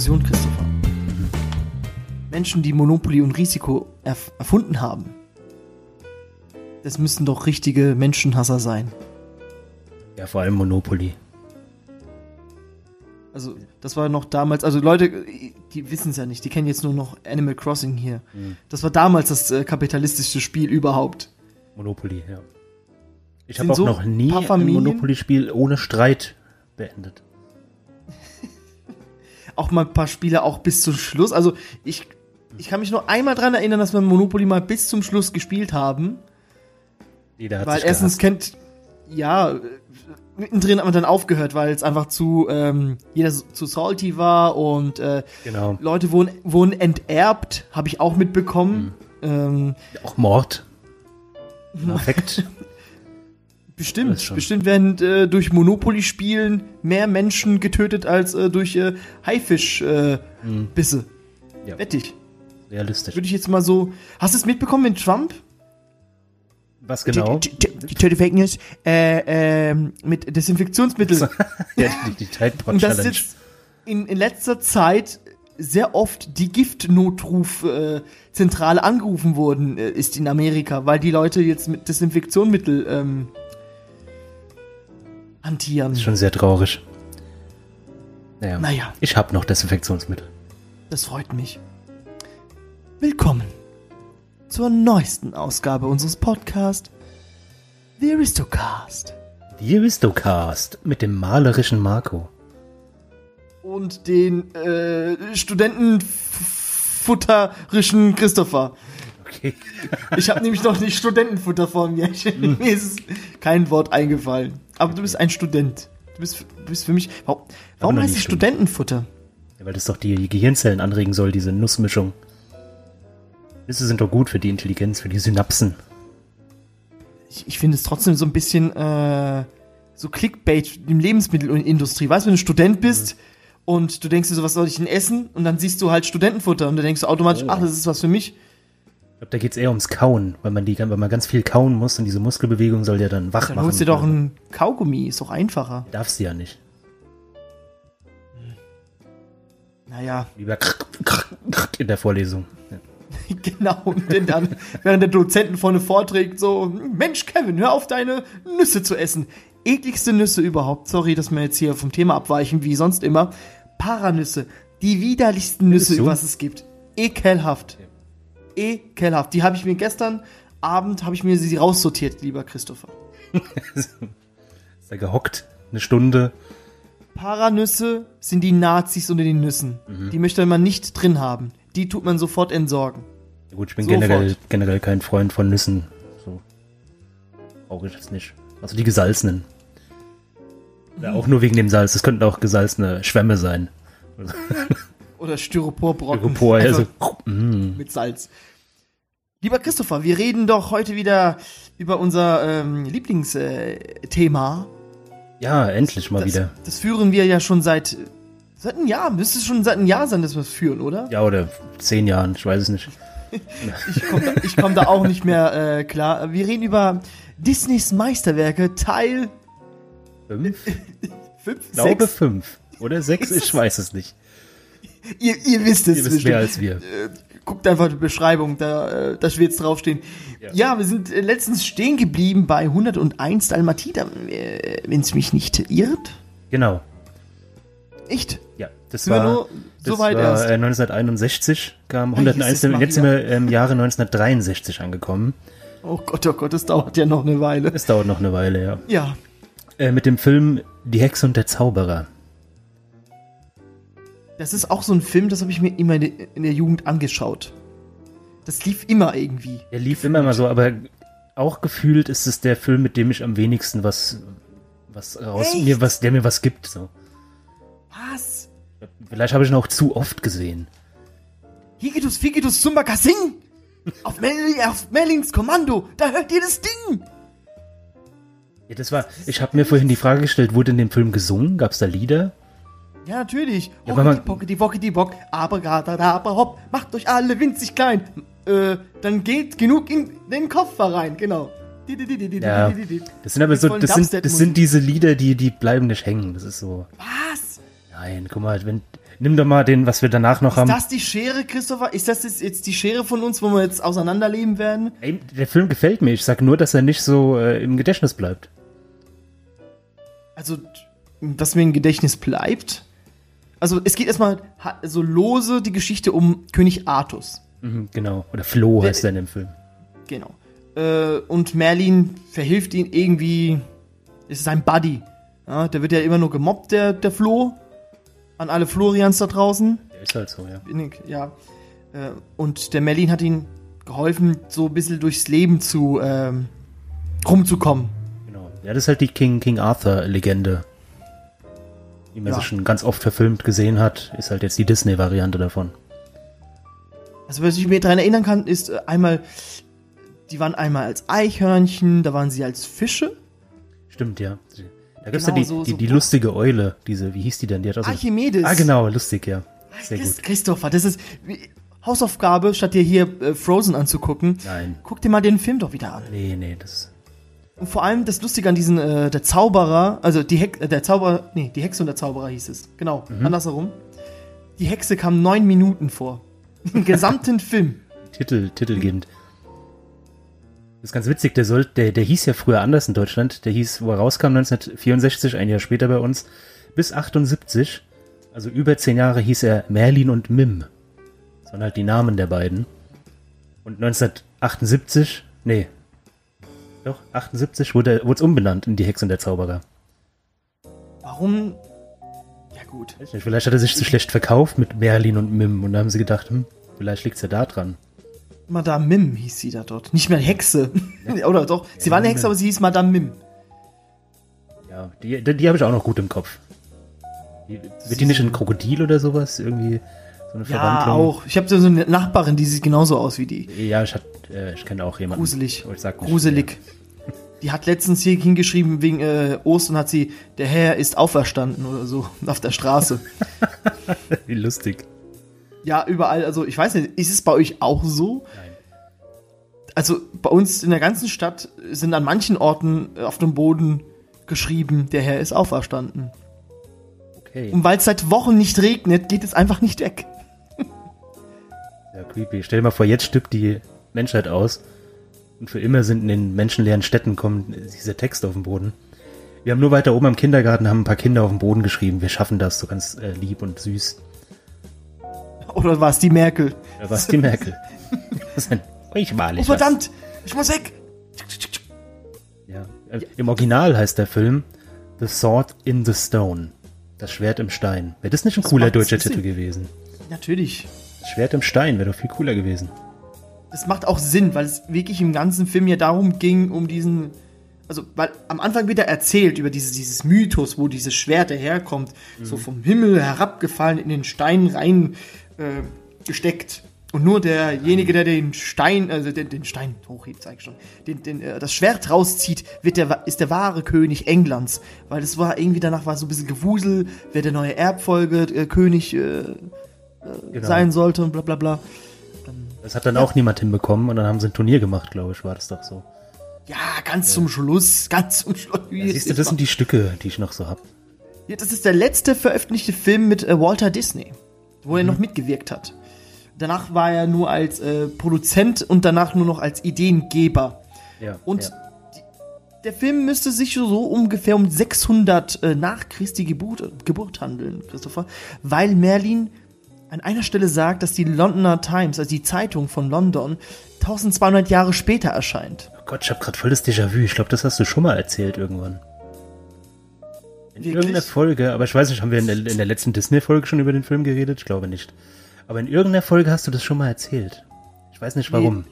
Diskussion, Christopher. Menschen, die Monopoly und Risiko erf erfunden haben, das müssen doch richtige Menschenhasser sein. Ja, vor allem Monopoly. Also, das war noch damals, also Leute, die wissen es ja nicht, die kennen jetzt nur noch Animal Crossing hier. Das war damals das äh, kapitalistischste Spiel überhaupt. Monopoly, ja. Ich habe auch so noch nie ein Monopoly-Spiel ohne Streit beendet. Auch mal ein paar Spiele auch bis zum Schluss. Also, ich, ich kann mich nur einmal dran erinnern, dass wir Monopoly mal bis zum Schluss gespielt haben. Jeder hat Weil erstens gehasst. kennt, ja, mittendrin haben wir dann aufgehört, weil es einfach zu, ähm, jeder zu salty war und äh, Genau. Leute wurden, wurden enterbt, habe ich auch mitbekommen. Mhm. Ähm, Auch Mord. Perfekt. bestimmt, bestimmt werden äh, durch Monopoly-Spielen mehr Menschen getötet als äh, durch äh, Haifisch-Bisse. Äh, Bisse. Ja. Wette ich. Realistisch. Würde ich jetzt mal so. Hast du es mitbekommen mit Trump? Was genau? Die, die Fake News. Äh, ähm, mit Desinfektionsmittel. ja, die, die Tide Und das ist jetzt in, in letzter Zeit sehr oft die Giftnotrufzentrale äh, angerufen worden äh, ist in Amerika, weil die Leute jetzt mit Desinfektionsmittel ähm, hantieren. Ist schon sehr traurig. Naja. Naja. Ich habe noch Desinfektionsmittel. Das freut mich. Willkommen zur neuesten Ausgabe unseres Podcasts The Aristocast Die Aristocast mit dem malerischen Marco. und den äh, Studentenfutterischen Christopher. Okay. Ich habe nämlich noch nicht Studentenfutter vor mir. Mir ist kein Wort eingefallen. Aber du bist ein Student. Du bist, du bist für mich. Warum, warum heißt es Student. Studentenfutter? Ja, weil das doch die Gehirnzellen anregen soll, diese Nussmischung. Nüsse sind doch gut für die Intelligenz, für die Synapsen. Ich, ich finde es trotzdem so ein bisschen äh, so Clickbait im Lebensmittelindustrie. Weißt du, wenn du Student bist und du denkst dir so, was soll ich denn essen? Und dann siehst du halt Studentenfutter und dann denkst du automatisch, Oh. ach, das ist was für mich. Ich glaube, da geht's eher ums Kauen, weil man, die, weil man ganz viel kauen muss und diese Muskelbewegung soll ja dann wach Dann machen. holst du dir doch ein Kaugummi, ist doch einfacher. Darfst du ja nicht. Naja, Lieber in der Vorlesung. Ja. genau. Denn dann, während der Dozenten vorne vorträgt, so, Mensch, Kevin, hör auf, deine Nüsse zu essen. Ekligste Nüsse überhaupt. Sorry, dass wir jetzt hier vom Thema abweichen, wie sonst immer. Paranüsse. Die widerlichsten Nüsse, so? was es gibt. Ekelhaft. Ekelhaft. Die habe ich mir gestern Abend, habe ich mir sie raussortiert, lieber Christopher. Ist da gehockt, eine Stunde. Paranüsse sind die Nazis unter den Nüssen. Die möchte man nicht drin haben. Die tut man sofort entsorgen. Ja, gut, ich bin Sofort. generell, generell kein Freund von Nüssen. So. Brauche ich jetzt nicht. Also die gesalzenen. Ja, auch nur wegen dem Salz. Das könnten auch gesalzene Schwämme sein. Oder Styroporbrocken. Styropor, also, mm. mit Salz. Lieber Christopher, wir reden doch heute wieder über unser ähm, Lieblingsthema. Ja, endlich mal das, wieder. Das führen wir ja schon seit seit einem Jahr. Müsste es schon seit einem Jahr sein, dass wir es führen, oder? Ja, oder zehn Jahren, ich weiß es nicht. Ich komme da, komm da auch nicht mehr äh, klar. Wir reden über Disneys Meisterwerke Teil Fünf? 5, Ich glaube 6. fünf. Oder sechs, ich weiß es nicht. Ihr, ihr wisst es. Ihr wisst mehr als wir. Äh, guckt einfach die Beschreibung, da, äh, da wird jetzt draufstehen. Ja. Ja. wir sind äh, letztens stehen geblieben bei 101 Dalmatiner, wenn es mich nicht irrt. Genau. Echt? Ja, das Sind war, nur so weit war erst? äh, 1961, kam Ah, 101, Jesus Maria. jetzt sind wir im Jahre 1963 angekommen. Oh Gott, oh Gott, das dauert ja noch eine Weile. Es dauert noch eine Weile, ja. Ja, Äh, mit dem Film Die Hexe und der Zauberer. Das ist auch so ein Film, das habe ich mir immer in der- Jugend angeschaut. Das lief immer irgendwie. Er lief immer mal so, aber auch gefühlt ist es der Film, mit dem ich am wenigsten was, was raus, Echt? mir was, der mir was gibt. So. Was? Vielleicht habe ich ihn auch zu oft gesehen. Higitus, Figitus, Zumba, Kasing! Auf, Mel auf Merlins Kommando, da hört ihr das Ding! Ja, das war. Ich habe mir vorhin die Frage gestellt, wurde in dem Film gesungen? Gab es da Lieder? Ja, natürlich. Ja, weil man- Hockety, pockety, bock, aber gata, da, aber hopp, macht euch alle winzig klein. Äh, dann geht genug in den Koffer rein, genau. Di, di, di, di, di, Ja. di, di, di. Das sind aber so, vollen das sind, das Dubstep-Musik. sind diese Lieder, die, die bleiben nicht hängen. Das ist so. Was? Nein, guck mal, wenn, nimm doch mal den, was wir danach noch Ist haben. das die Schere, Christopher? Ist das jetzt, jetzt die Schere von uns, wo wir jetzt auseinanderleben werden? Ey, der Film gefällt mir. Ich sag nur, dass er nicht so äh, im Gedächtnis bleibt. Also, dass mir im Gedächtnis bleibt. Also, es geht erstmal so lose die Geschichte um König Artus. Mhm, genau. Oder Flo heißt er in dem Film. Genau. Äh, und Merlin verhilft ihn irgendwie. Ist sein Buddy. Ja, der wird ja immer nur gemobbt, der, der Flo. An alle Florians da draußen. Der ist halt so, ja. Ja. Äh, und der Merlin hat ihm geholfen, so ein bisschen durchs Leben zu ähm, rumzukommen. Genau. Ja, das ist halt die King, King Arthur-Legende. Die man Ja. sich schon ganz oft verfilmt gesehen hat, ist halt jetzt die Disney-Variante davon. Also, was ich mir daran erinnern kann, ist äh, einmal, die waren einmal als Eichhörnchen, da waren sie als Fische. Stimmt, ja. Da gibt's Genau, ja die, so- die, so- lustige Eule, diese, wie hieß die denn? Die hat auch so, Archimedes. Ah, genau, lustig, ja. Sehr gut. Christopher, das ist wie, Hausaufgabe, statt dir hier äh, Frozen anzugucken. Nein. Guck dir mal den Film doch wieder an. Nee, nee, das. Und vor allem das Lustige an diesen, äh, der Zauberer, also die Hex, äh, der Zauberer, nee, die Hexe und der Zauberer hieß es. Genau, andersherum. Die Hexe kam neun Minuten vor. Im gesamten Film. Titel, titelgebend. Das ist ganz witzig, der, soll, der, der hieß ja früher anders in Deutschland. Der hieß, wo er rauskam, 1964, ein Jahr später bei uns, bis 78, also über zehn Jahre hieß er Merlin und Mim. Das waren halt die Namen der beiden. Und 1978, nee, doch, 78 wurde es umbenannt in die Hex und der Zauberer. Warum? Ja gut. Vielleicht hat er sich zu schlecht verkauft mit Merlin und Mim und da haben sie gedacht, hm, vielleicht liegt's ja da dran. Madame Mim hieß sie da dort. Nicht mehr Hexe. Oder doch? Sie war eine Hexe, aber sie hieß Madame Mim. Ja, die, die, die habe ich auch noch gut im Kopf. Die, wird die nicht ein Krokodil oder sowas? Irgendwie so eine Ja, auch. Ich habe so eine Nachbarin, die sieht genauso aus wie die. Ja, ich, hat, äh, ich kenne auch jemanden. Gruselig. Ich sag nicht, Gruselig. Die hat letztens hier hingeschrieben, wegen äh, Ostern hat sie, der Herr ist auferstanden oder so, auf der Straße. Wie lustig. ja, überall, also ich weiß nicht, ist es bei euch auch so? Nein. Also bei uns in der ganzen Stadt sind an manchen Orten äh, auf dem Boden geschrieben, der Herr ist auferstanden. Okay. Und weil es seit Wochen nicht regnet, geht es einfach nicht weg. Ja, creepy. Stell dir mal vor, jetzt stirbt die Menschheit aus und für immer sind in den menschenleeren Städten kommen dieser Text auf den Boden. Wir haben nur weiter oben am Kindergarten haben ein paar Kinder auf den Boden geschrieben. Wir schaffen das, so ganz äh, lieb und süß. Oder war es die Merkel? Da war es die Merkel. Das ich mal Oh verdammt, ich muss weg. Ja. Äh, Im Original heißt der Film The Sword in the Stone. Das Schwert im Stein. Wäre das nicht ein cooler macht deutscher. Titel gewesen? Natürlich. Das Schwert im Stein wäre doch viel cooler gewesen. Das macht auch Sinn, weil es wirklich im ganzen Film ja darum ging, um diesen. Also, weil am Anfang wird ja erzählt über dieses, dieses Mythos, wo dieses Schwert herkommt, so vom Himmel herabgefallen, in den Stein rein äh, gesteckt. Und nur derjenige, der den Stein, also den, den Stein hochhebt, sag ich schon, den, den, äh, das Schwert rauszieht, wird der, ist der wahre König Englands. Weil es war irgendwie danach war so ein bisschen Gewusel, wer der neue Erbfolge äh, König äh, Genau. sein sollte und bla bla bla. Das hat dann auch niemand hinbekommen und dann haben sie ein Turnier gemacht, glaube ich, war das doch so. Ja, ganz zum Schluss, ganz zum Schluss. Ja, siehst du, das sind die Stücke, die ich noch so hab. Ja, das ist der letzte veröffentlichte Film mit äh, Walter Disney, wo er noch mitgewirkt hat. Danach war er nur als äh, Produzent und danach nur noch als Ideengeber. Ja, Und ja. die, der Film müsste sich so ungefähr um 600 äh, nach Christi Geburt, Geburt handeln, Christopher, weil Merlin an einer Stelle sagt, dass die Londoner Times, also die Zeitung von London, 1200 Jahre später erscheint. Oh Gott, ich habe gerade voll das Déjà-vu. Ich glaube, das hast du schon mal erzählt irgendwann. In Wirklich? irgendeiner Folge, aber ich weiß nicht, haben wir in der, in der letzten Disney-Folge schon über den Film geredet? Ich glaube nicht. Aber in irgendeiner Folge hast du das schon mal erzählt. Ich weiß nicht warum.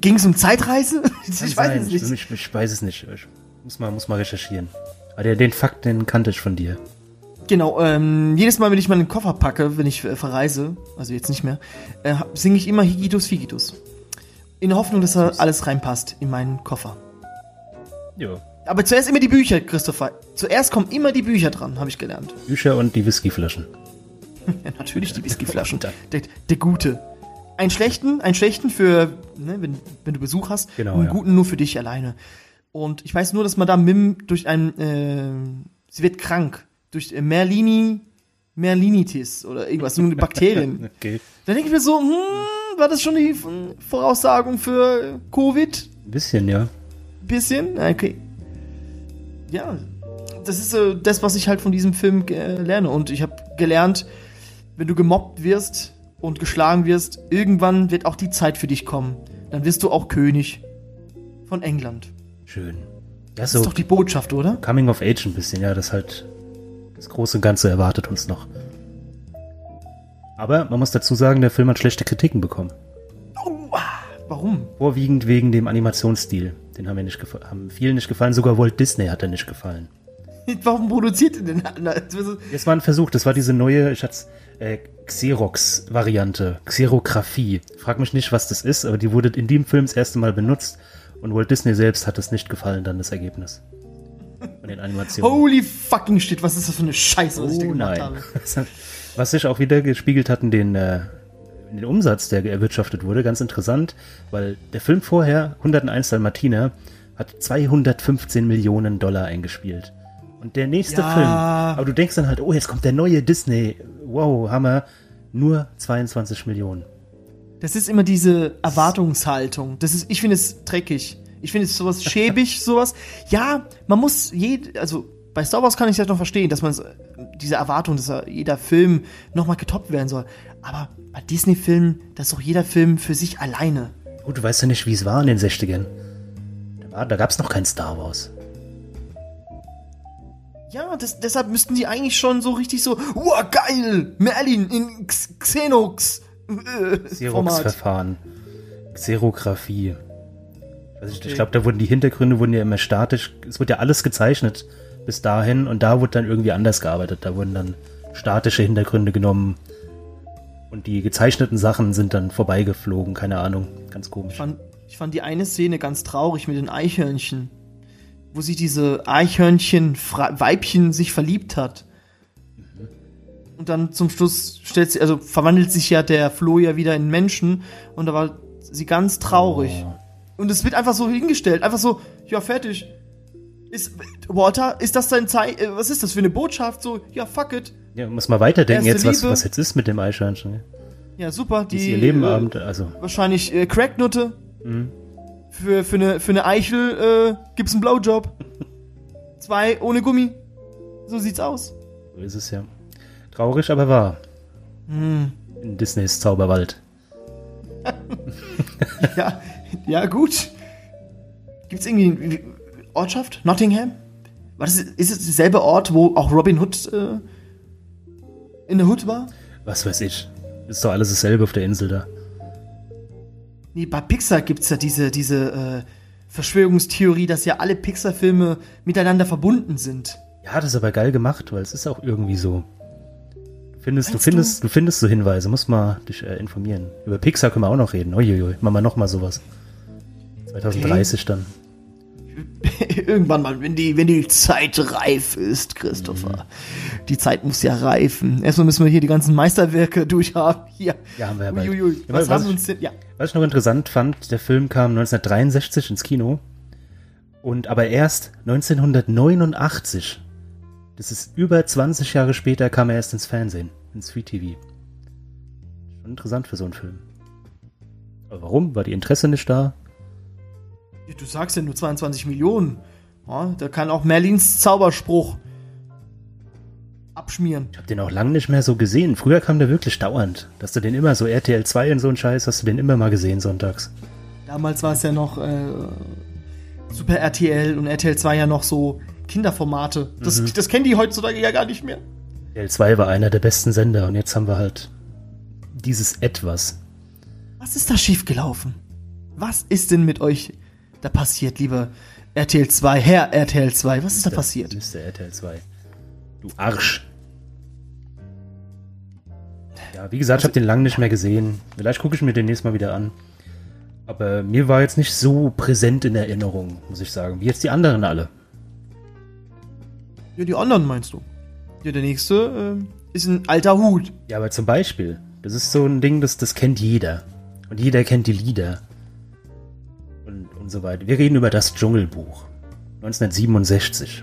Ging es um Zeitreise? ich Kann weiß sein. es nicht. Ich, ich weiß es nicht. Ich muss mal, muss mal recherchieren. Aber der, den Fakt, den kannte ich von dir. Genau, ähm, jedes Mal, wenn ich meinen Koffer packe, wenn ich äh, verreise, also jetzt nicht mehr, äh, singe ich immer Higitus Figitus. In der Hoffnung, dass da alles reinpasst in meinen Koffer. Ja. Aber zuerst immer die Bücher, Christopher. Zuerst kommen immer die Bücher dran, habe ich gelernt. Bücher und die Whiskyflaschen. Ja, natürlich die Whiskyflaschen. Der, der gute. Einen schlechten, einen schlechten für, ne, wenn, wenn du Besuch hast, Genau, einen ja. guten nur für dich alleine. Und ich weiß nur, dass Madame Mim durch ein, äh, sie wird krank. Durch äh, Merlini, Merlinitis oder irgendwas, so eine Bakterien. Okay. Da denke ich mir so, hm, war das schon die Voraussagung für Covid? Ein bisschen, ja. Bisschen? Okay. Ja, das ist äh, das, was ich halt von diesem Film äh, lerne. Und ich habe gelernt, wenn du gemobbt wirst und geschlagen wirst, irgendwann wird auch die Zeit für dich kommen. Dann wirst du auch König von England. Schön. Das so ist doch die Botschaft, oder? Coming of Age ein bisschen, ja, das halt das große Ganze erwartet uns noch. Aber man muss dazu sagen, der Film hat schlechte Kritiken bekommen. Oh, warum? Vorwiegend wegen dem Animationsstil. Den haben, mir nicht haben vielen nicht gefallen, sogar Walt Disney hat er nicht gefallen. Warum produziert ihr denn? Das war ein Versuch, das war diese neue, ich äh, Xerox-Variante, Xerographie. Frag mich nicht, was das ist, aber die wurde in dem Film das erste Mal benutzt und Walt Disney selbst hat es nicht gefallen, dann das Ergebnis. Von den Animationen. Holy fucking shit, was ist das für eine Scheiße, was ich da Oh gemacht nein. habe? Was sich auch wieder gespiegelt hat in den, äh, in den Umsatz, der erwirtschaftet wurde, ganz interessant, weil der Film vorher, 101 Dalmatiner, hat 215 Millionen Dollar eingespielt. Und der nächste Ja. Film, aber du denkst dann halt, oh, jetzt kommt der neue Disney, wow, Hammer, nur 22 Millionen. Das ist immer diese Erwartungshaltung. Das ist, ich finde es dreckig. Ich finde es sowas schäbig, sowas. Ja, man muss jed, also bei Star Wars kann ich das noch verstehen, dass man diese Erwartung, dass er- jeder Film nochmal getoppt werden soll. Aber bei Disney-Filmen, das ist doch jeder Film für sich alleine. Gut, du weißt ja nicht, wie es war in den 60ern. Da, da gab es noch kein Star Wars. Ja, das, deshalb müssten die eigentlich schon so richtig so, wow, geil, Merlin in Xenox äh. Xerox-Verfahren. Xerographie. Also ich, Okay. ich glaube, da wurden die Hintergründe wurden ja immer statisch. Es wurde ja alles gezeichnet bis dahin und da wurde dann irgendwie anders gearbeitet. Da wurden dann statische Hintergründe genommen und die gezeichneten Sachen sind dann vorbeigeflogen. Keine Ahnung, ganz Ich komisch. fand, ich fand die eine Szene ganz traurig mit den Eichhörnchen, wo sich diese Eichhörnchen-Weibchen sich verliebt hat. Und dann zum Schluss stellt sie, also verwandelt sich ja der Flo ja wieder in Menschen und da war sie ganz traurig. Oh. Und es wird einfach so hingestellt, einfach so, ja, fertig. Ist, Walter, ist das dein Zei äh, was ist das für eine Botschaft? So, ja, fuck it. Ja, muss mal weiterdenken Erste jetzt, was, was jetzt ist mit dem Eichhörnchen. Ja, super. Die Die, ist ihr Leben äh, Abend, also wahrscheinlich äh, Cracknutte. Mhm. Für, für, eine, für eine Eichel äh, gibt's einen Blowjob. Zwei ohne Gummi. So sieht's aus. so ist es ja. Traurig, aber wahr. Hm. In Disneys Zauberwald. Ja, ja, gut. Gibt's irgendwie eine Ortschaft? Nottingham? War das, ist es derselbe Ort, wo auch Robin Hood äh, in der Hood war? Was weiß ich. Ist doch alles dasselbe auf der Insel da. Nee, bei Pixar gibt's ja diese, diese äh, Verschwörungstheorie, dass ja alle Pixar-Filme miteinander verbunden sind. Ja, das ist aber geil gemacht, weil es ist auch irgendwie so. Du findest, du findest, du? findest so Hinweise, musst mal dich äh, informieren. Über Pixar können wir auch noch reden. Uiuiui, machen wir noch mal sowas. 2030 dann. Irgendwann mal, wenn die, wenn die Zeit reif ist, Christopher. Die Zeit muss ja reifen. Erstmal müssen wir hier die ganzen Meisterwerke durchhaben. Hier. Ja, haben wir ja. Uiuiui. Ja, Was was ich-? Ja. Was ich noch interessant fand, der Film kam 1963 ins Kino und aber erst 1989. Das ist über 20 Jahre später kam er erst ins Fernsehen, ins Free TV. Schon interessant für so einen Film. Aber warum? War die Interesse nicht da? Du sagst ja nur 22 Millionen. Ja, da kann auch Merlins Zauberspruch abschmieren. Ich habe den auch lange nicht mehr so gesehen. Früher kam der wirklich dauernd. Dass du den immer so RTL 2 und so ein Scheiß, hast du den immer mal gesehen sonntags. Damals war es ja noch äh, Super RTL und RTL 2 ja noch so Kinderformate. Das, Mhm. das kennen die heutzutage ja gar nicht mehr. RTL 2 war einer der besten Sender und jetzt haben wir halt dieses Etwas. Was ist da schiefgelaufen? Was ist denn mit euch da passiert, lieber RTL 2, Herr RTL 2? Was ist da passiert? Mr. RTL 2. Du Arsch. Ja, wie gesagt, ich habe den lange nicht mehr gesehen. Vielleicht gucke ich mir den nächstes Mal wieder an. Aber mir war jetzt nicht so präsent in Erinnerung, muss ich sagen. Wie jetzt die anderen alle. Ja, die anderen meinst du? Ja, der nächste äh, ist ein alter Hut. Ja, aber zum Beispiel, das ist so ein Ding, das, das kennt jeder. Und jeder kennt die Lieder. Und, so weiter. Wir reden über das Dschungelbuch. 1967.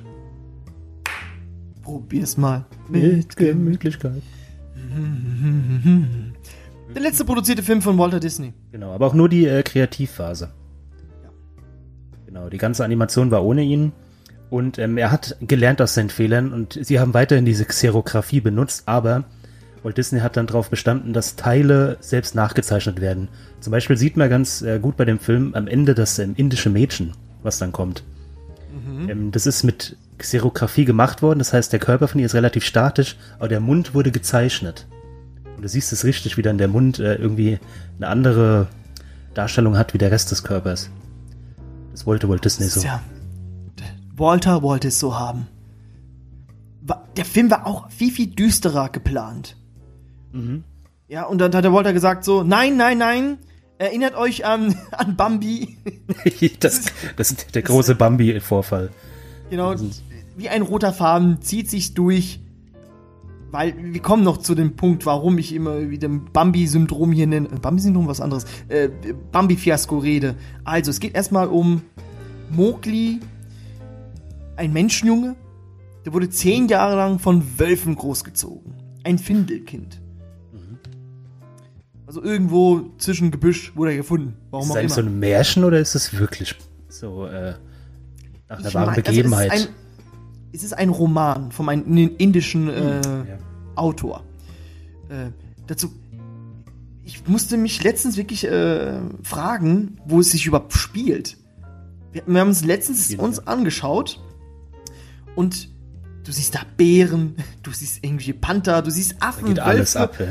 Probier's mal. Mit Gemütlichkeit. Der letzte produzierte Film von Walter Disney. Genau, aber auch nur die äh, Kreativphase. Genau, die ganze Animation war ohne ihn. Und ähm, er hat gelernt aus seinen Fehlern und sie haben weiterhin diese Xerographie benutzt, aber Walt Disney hat dann darauf bestanden, dass Teile selbst nachgezeichnet werden. Zum Beispiel sieht man ganz äh, gut bei dem Film am Ende das ähm, indische Mädchen, was dann kommt. Ähm, das ist mit Xerographie gemacht worden, das heißt, der Körper von ihr ist relativ statisch, aber der Mund wurde gezeichnet. Und du siehst es richtig, wie dann der Mund äh, irgendwie eine andere Darstellung hat wie der Rest des Körpers. Das wollte Walt Disney so. Tja, Walter wollte es so haben. Der Film war auch viel, viel düsterer geplant. Ja, und dann hat der Walter gesagt so, nein, nein, nein, erinnert euch an, an Bambi. das, das ist der große Bambi-Vorfall. genau, wie ein roter Faden zieht sich durch. Weil wir kommen noch zu dem Punkt, warum ich immer wieder Bambi-Syndrom hier nenne. Äh, Bambi-Syndrom, was anderes. Äh, Bambi-Fiasko rede. Also, es geht erstmal um Mowgli, ein Menschenjunge. Der wurde zehn Jahre lang von Wölfen großgezogen. Ein Findelkind. Also irgendwo zwischen Gebüsch wurde er gefunden. Warum Ist das eigentlich so ein Märchen oder ist es wirklich so äh, nach einer Ich wahren mein- also Begebenheit? es, ist ein, es ist ein Roman von einem indischen äh, ja. Autor. Äh, dazu, ich musste mich letztens wirklich äh, fragen, wo es sich überhaupt spielt. Wir, wir haben es letztens Jeden uns angeschaut und du siehst da Bären, du siehst irgendwie Panther, du siehst Affen, Geht alles Wölfe. ab. Ja.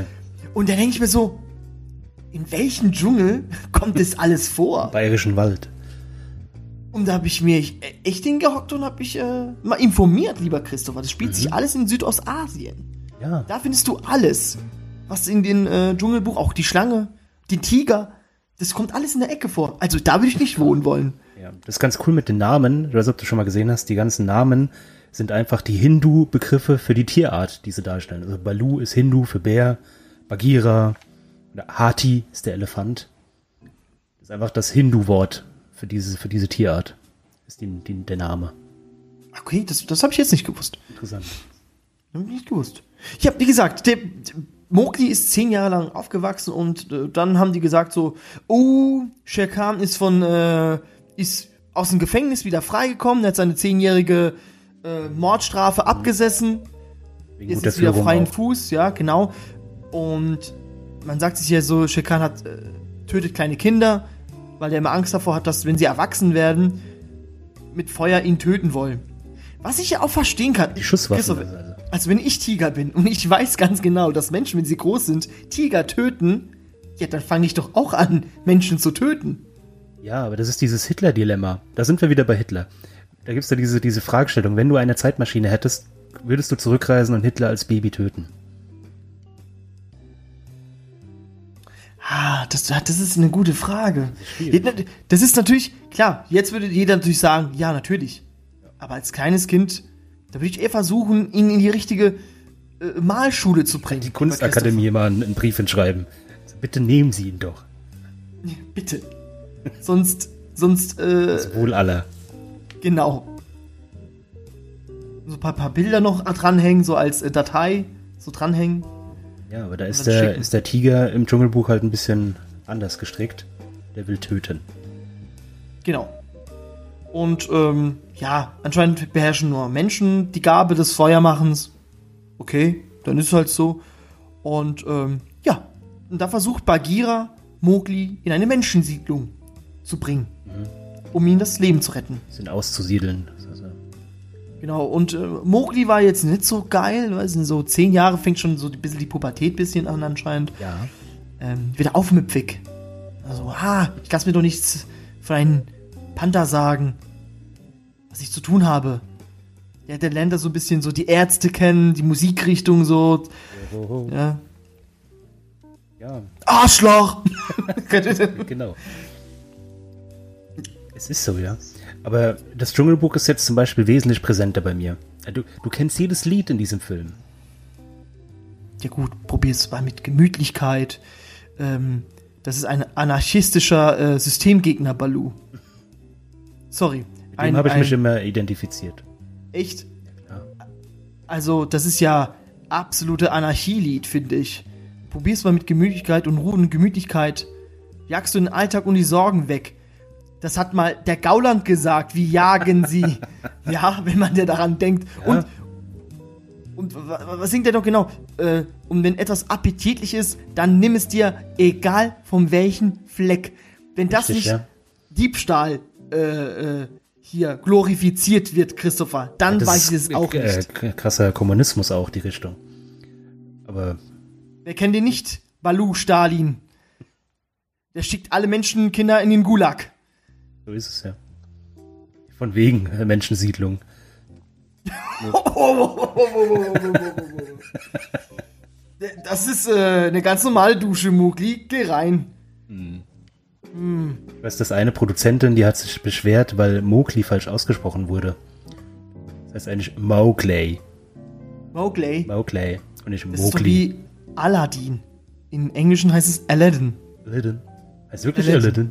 Und da denke ich mir so, in welchem Dschungel kommt das alles vor? Bayerischen Wald. Und da habe ich mir echt hingehockt und habe mich äh, mal informiert, lieber Christopher. Das spielt sich alles in Südostasien. Ja. Da findest du alles, was in den äh, Dschungelbuch, auch die Schlange, den Tiger, das kommt alles in der Ecke vor. Also da würde ich nicht wohnen wollen. ja. Das ist ganz cool mit den Namen. Ich weiß nicht, ob du schon mal gesehen hast, die ganzen Namen sind einfach die Hindu-Begriffe für die Tierart, die sie darstellen. Also Balu ist Hindu für Bär, Bagheera, Hati ist der Elefant. Das ist einfach das Hindu-Wort für diese, für diese Tierart. Ist die, die, der Name. Okay, das, das habe ich jetzt nicht gewusst. Interessant. Hab ich nicht gewusst. Ja, wie gesagt, der, der Mowgli ist zehn Jahre lang aufgewachsen und äh, dann haben die gesagt so, oh, Shere Khan ist von, äh, ist aus dem Gefängnis wieder freigekommen, er hat seine zehnjährige äh, Mordstrafe abgesessen, Wegen jetzt ist wieder freien auch. Fuß, ja, genau. Und man sagt sich ja so, Khan hat, äh, tötet kleine Kinder, weil er immer Angst davor hat, dass, wenn sie erwachsen werden, mit Feuer ihn töten wollen. Was ich ja auch verstehen kann. Die Schusswaffen. Also. also wenn ich Tiger bin und ich weiß ganz genau, dass Menschen, wenn sie groß sind, Tiger töten, ja, dann fange ich doch auch an, Menschen zu töten. Ja, aber das ist dieses Hitler-Dilemma. Da sind wir wieder bei Hitler. Da gibt's ja diese, diese Fragestellung, wenn du eine Zeitmaschine hättest, würdest du zurückreisen und Hitler als Baby töten? Ah, das, das ist eine gute Frage. Das ist natürlich, klar, jetzt würde jeder natürlich sagen, ja, natürlich. Aber als kleines Kind, da würde ich eher versuchen, ihn in die richtige äh, Malschule zu bringen. Die Kunstakademie mal einen, einen Brief hinschreiben. Also bitte nehmen Sie ihn doch. Bitte. Sonst, sonst, äh, Wohl aller. Genau. So ein paar, paar Bilder noch dranhängen, so als äh, Datei, so dranhängen. Ja, aber da ist der, schicken. ist der Tiger im Dschungelbuch halt ein bisschen anders gestrickt. Der will töten. Genau. Und ähm, ja, anscheinend beherrschen nur Menschen die Gabe des Feuermachens. Okay, dann ist es halt so. Und ähm, ja, und da versucht Bagheera Mowgli in eine Menschensiedlung zu bringen, um ihm das Leben zu retten. Bisschen auszusiedeln. Genau, und äh, Mowgli war jetzt nicht so geil, weil sind so zehn Jahre fängt schon so ein bisschen die Pubertät bisschen an anscheinend. ja. Ähm, wieder aufmüpfig. Also, ah, ich lass mir doch nichts von einem Panther sagen, was ich zu tun habe. Ja, der lernt da so ein bisschen so die Ärzte kennen, die Musikrichtung so, Oh, ja. ja, Arschloch! genau. Es ist so, ja. Aber das Dschungelbuch ist jetzt zum Beispiel wesentlich präsenter bei mir. Du, du kennst jedes Lied in diesem Film. ja gut, probier's mal mit Gemütlichkeit. Ähm, das ist ein anarchistischer äh, Systemgegner, Balu. Sorry. Mit dem habe ich mich immer identifiziert. Echt? Ja. Also, das ist ja absolute Anarchielied, finde ich. Probier's mal mit Gemütlichkeit und Ruhe und Gemütlichkeit. Jagst du den Alltag und die Sorgen weg. Das hat mal der Gauland gesagt. Wie jagen sie? ja, wenn man ja daran denkt. Ja. Und, und was singt der doch genau? Äh, und wenn etwas appetitlich ist, dann nimm es dir, egal von welchem Fleck. Wenn das Richtig, nicht ja. Diebstahl äh, äh, hier glorifiziert wird, Christopher, dann ja, weiß ich es auch äh, nicht. krasser Kommunismus auch, die Richtung. Aber. Wer kennt den nicht? Balu Stalin. Der schickt alle Menschenkinder in den Gulag. So ist es ja. Von wegen äh, Menschensiedlung. das ist äh, eine ganz normale Dusche, Mugli. Geh rein. Hm. Hm. Ich weiß, das eine Produzentin, die hat sich beschwert, weil Mowgli falsch ausgesprochen wurde. Das heißt eigentlich Mowgli. Mowgli? Mowgli und nicht Mowgli. Das ist so wie Aladdin. Im Englischen heißt es Aladdin. Aladdin. Heißt wirklich Aladdin? Aladdin?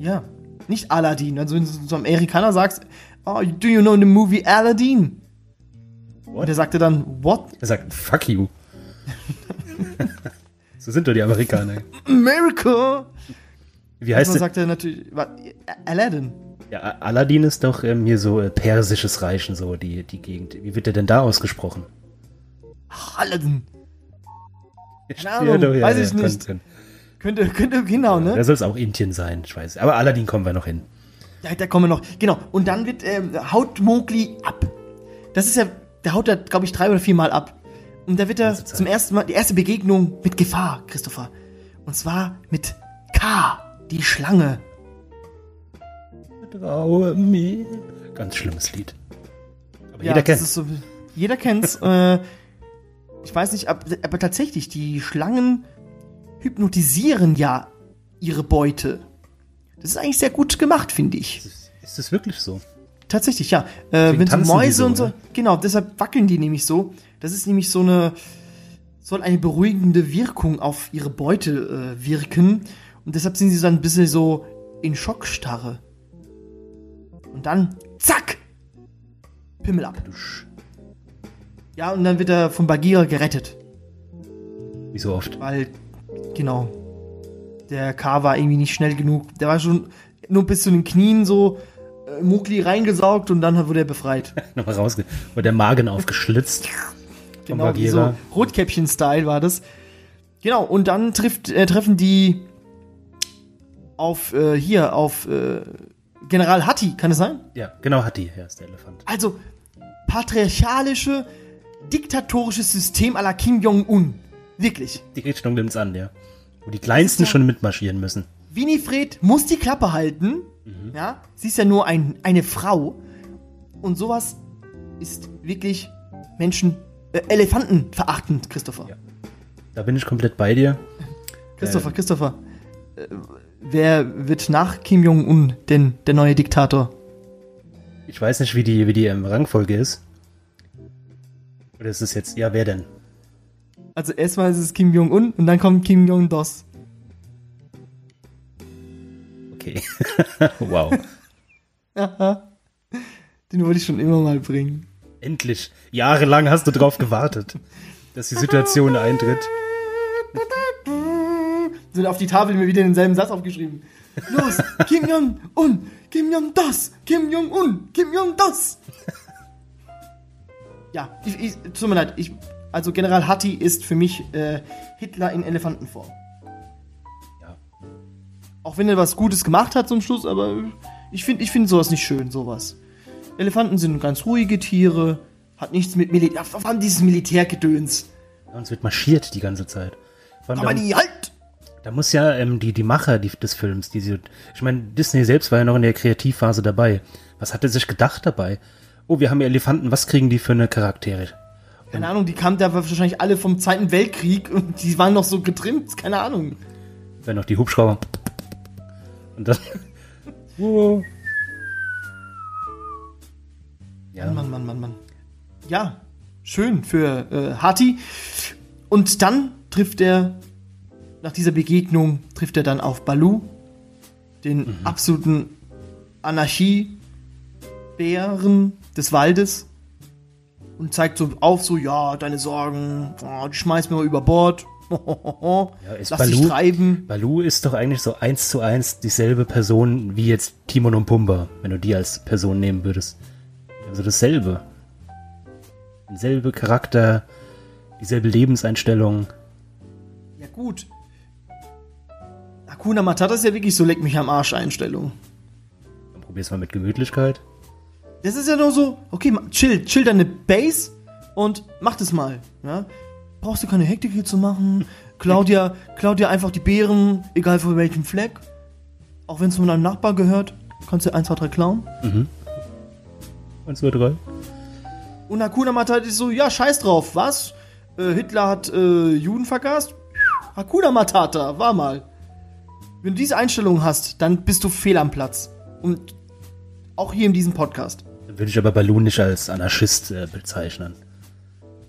Ja. Nicht Aladdin. Also wenn du zu einem Amerikaner sagst, oh, do you know the movie Aladdin? What? Und der sagte dann, what? Er sagt, fuck you. so sind doch die Amerikaner. America! Wie heißt der? sagt er natürlich, Aladdin. Ja, Aladdin ist doch ähm, hier so äh, persisches Reich und so, die, die Gegend. Wie wird der denn da ausgesprochen? Aladdin. Ahnung, doch, ja, weiß ich ja, nicht. Könnte, könnte, genau, ne? Da soll es auch Indien sein, ich weiß. Aber Aladdin kommen wir noch hin. Ja, da kommen wir noch. Genau. Und dann wird, ähm, haut Mowgli ab. Das ist ja, der haut da, glaube ich, drei oder vier Mal ab. Und da wird er zum ersten Mal, die erste Begegnung mit Gefahr, Christopher. Und zwar mit K, die Schlange. Traue mir. Ganz schlimmes Lied. Aber ja, jeder kennt's. So, jeder kennt's. äh, ich weiß nicht, aber tatsächlich, die Schlangen hypnotisieren ja ihre Beute. Das ist eigentlich sehr gut gemacht, finde ich. Ist, das wirklich so? Tatsächlich, ja. Äh, wenn so Mäuse so, und so. Genau, deshalb wackeln die nämlich so. Das ist nämlich so eine. soll eine beruhigende Wirkung auf ihre Beute äh, wirken. Und deshalb sind sie so ein bisschen so in Schockstarre. Und dann, zack! Pimmel ab. Ja, und dann wird er von Bagheera gerettet. Wie so oft. Weil Genau. Der K war irgendwie nicht schnell genug. Der war schon nur bis zu den Knien so äh, Mugli reingesaugt und dann wurde er befreit. Nochmal rausge... Wurde der Magen aufgeschlitzt. genau, wie so Rotkäppchen-Style war das. Genau, und dann trifft, äh, treffen die auf, äh, hier, auf äh, General Hatti, kann es sein? Ja, genau, Hatti, ja, ist der Elefant. Also, patriarchalische, diktatorisches System à la Kim Jong-un. Wirklich. Die Richtung nimmt's an, ja. Wo die Kleinsten ja, schon mitmarschieren müssen. Winifred muss die Klappe halten. Mhm. Ja, sie ist ja nur ein, eine Frau. Und sowas ist wirklich Menschen, äh, Elefanten verachtend, Christopher. Ja. Da bin ich komplett bei dir. Christopher, äh, Christopher. Äh, wer wird nach Kim Jong-un denn der neue Diktator? Ich weiß nicht, wie die, wie die ähm, Rangfolge ist. Oder ist es jetzt, ja, wer denn? Also erstmal ist es Kim Jong-un und dann kommt Kim Jong-dos. Okay. wow. Den wollte ich schon immer mal bringen. Endlich. Jahrelang hast du drauf gewartet, dass die Situation eintritt. Sind auf die Tafel mir wieder denselben Satz aufgeschrieben. Los, Kim Jong-un, Kim Jong-dos, Kim Jong-un, Kim Jong-dos. Ja, ich, ich, tut mir leid, ich also General Hatti ist für mich äh, Hitler in Elefantenform. Ja. Auch wenn er was Gutes gemacht hat zum Schluss, aber ich finde ich find sowas nicht schön, sowas. Elefanten sind ganz ruhige Tiere, hat nichts mit Militär, vor allem dieses Militärgedöns. Ja, uns wird marschiert die ganze Zeit. aber die halt! Da muss ja ähm, die, die Macher die, des Films, die ich meine, Disney selbst war ja noch in der Kreativphase dabei. Was hat er sich gedacht dabei? Oh, wir haben Elefanten, was kriegen die für eine Charaktere? Keine Ahnung, die kamen da wahrscheinlich alle vom Zweiten Weltkrieg und die waren noch so getrimmt, keine Ahnung. Wenn noch die Hubschrauber. Und dann. wow. Ja. Mann, Mann, Mann, Mann. Ja, schön für äh, Hati. Und dann trifft er, nach dieser Begegnung, trifft er dann auf Balu, den mhm. absoluten Anarchie, Bären des Waldes und zeigt so auf, so, ja, deine Sorgen, oh, die schmeiß mir mal über Bord. Ja, ist Lass dich Baloo, treiben. Baloo ist doch eigentlich so eins zu eins dieselbe Person wie jetzt Timon und Pumba, wenn du die als Person nehmen würdest. Also dasselbe. Derselbe Charakter, dieselbe Lebenseinstellung. Ja, gut. Hakuna Matata ist ja wirklich so leck mich am Arsch Einstellung. Dann probier's mal mit Gemütlichkeit. Das ist ja nur so, okay, chill, chill deine Base und mach das mal. Ja? Brauchst du keine Hektik hier zu machen. Claudia, Claudia einfach die Beeren, egal von welchem Fleck. Auch wenn es von deinem Nachbar gehört, kannst du 1, 2, 3 klauen. Eins, zwei, drei. Und Hakuna Matata ist so, ja, scheiß drauf, was? Äh, Hitler hat äh, Juden vergast? Hakuna Matata, war mal. Wenn du diese Einstellung hast, dann bist du fehl am Platz. Und auch hier in diesem Podcast. Dann würde ich aber Baloo nicht als Anarchist äh, bezeichnen.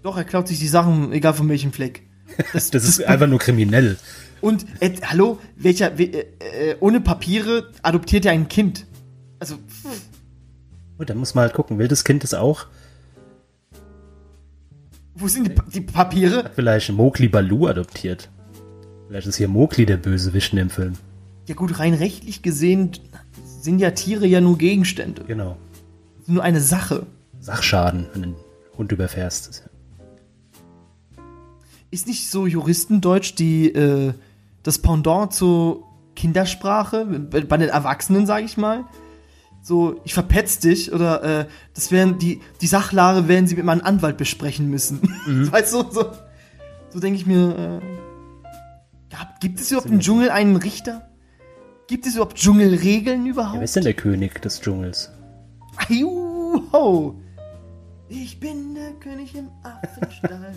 Doch, er klaut sich die Sachen, egal von welchem Fleck. Das ist einfach nur kriminell. Und, äh, hallo, welcher, we, äh, äh, ohne Papiere adoptiert er ein Kind? Also, Gut, dann muss man halt gucken, will das Kind das auch? wo sind die, Pa- die Papiere? Vielleicht Mowgli Baloo adoptiert. Vielleicht ist hier Mowgli der Bösewicht in dem Film. Ja gut, rein rechtlich gesehen sind ja Tiere ja nur Gegenstände. Genau. Nur eine Sache. Sachschaden, wenn du einen Hund überfährst. Ist nicht so Juristendeutsch die, äh, das Pendant zur Kindersprache, bei den Erwachsenen, sage ich mal? So, ich verpetz dich oder äh, das wären die, die Sachlage werden sie mit meinem Anwalt besprechen müssen. weißt du, so, so denke ich mir, äh, ja, gibt es überhaupt im Dschungel einen Richter? Gibt es überhaupt Dschungelregeln Ja, überhaupt? wer ist denn der König des Dschungels? Juhu. Ich bin der König im Affenstall.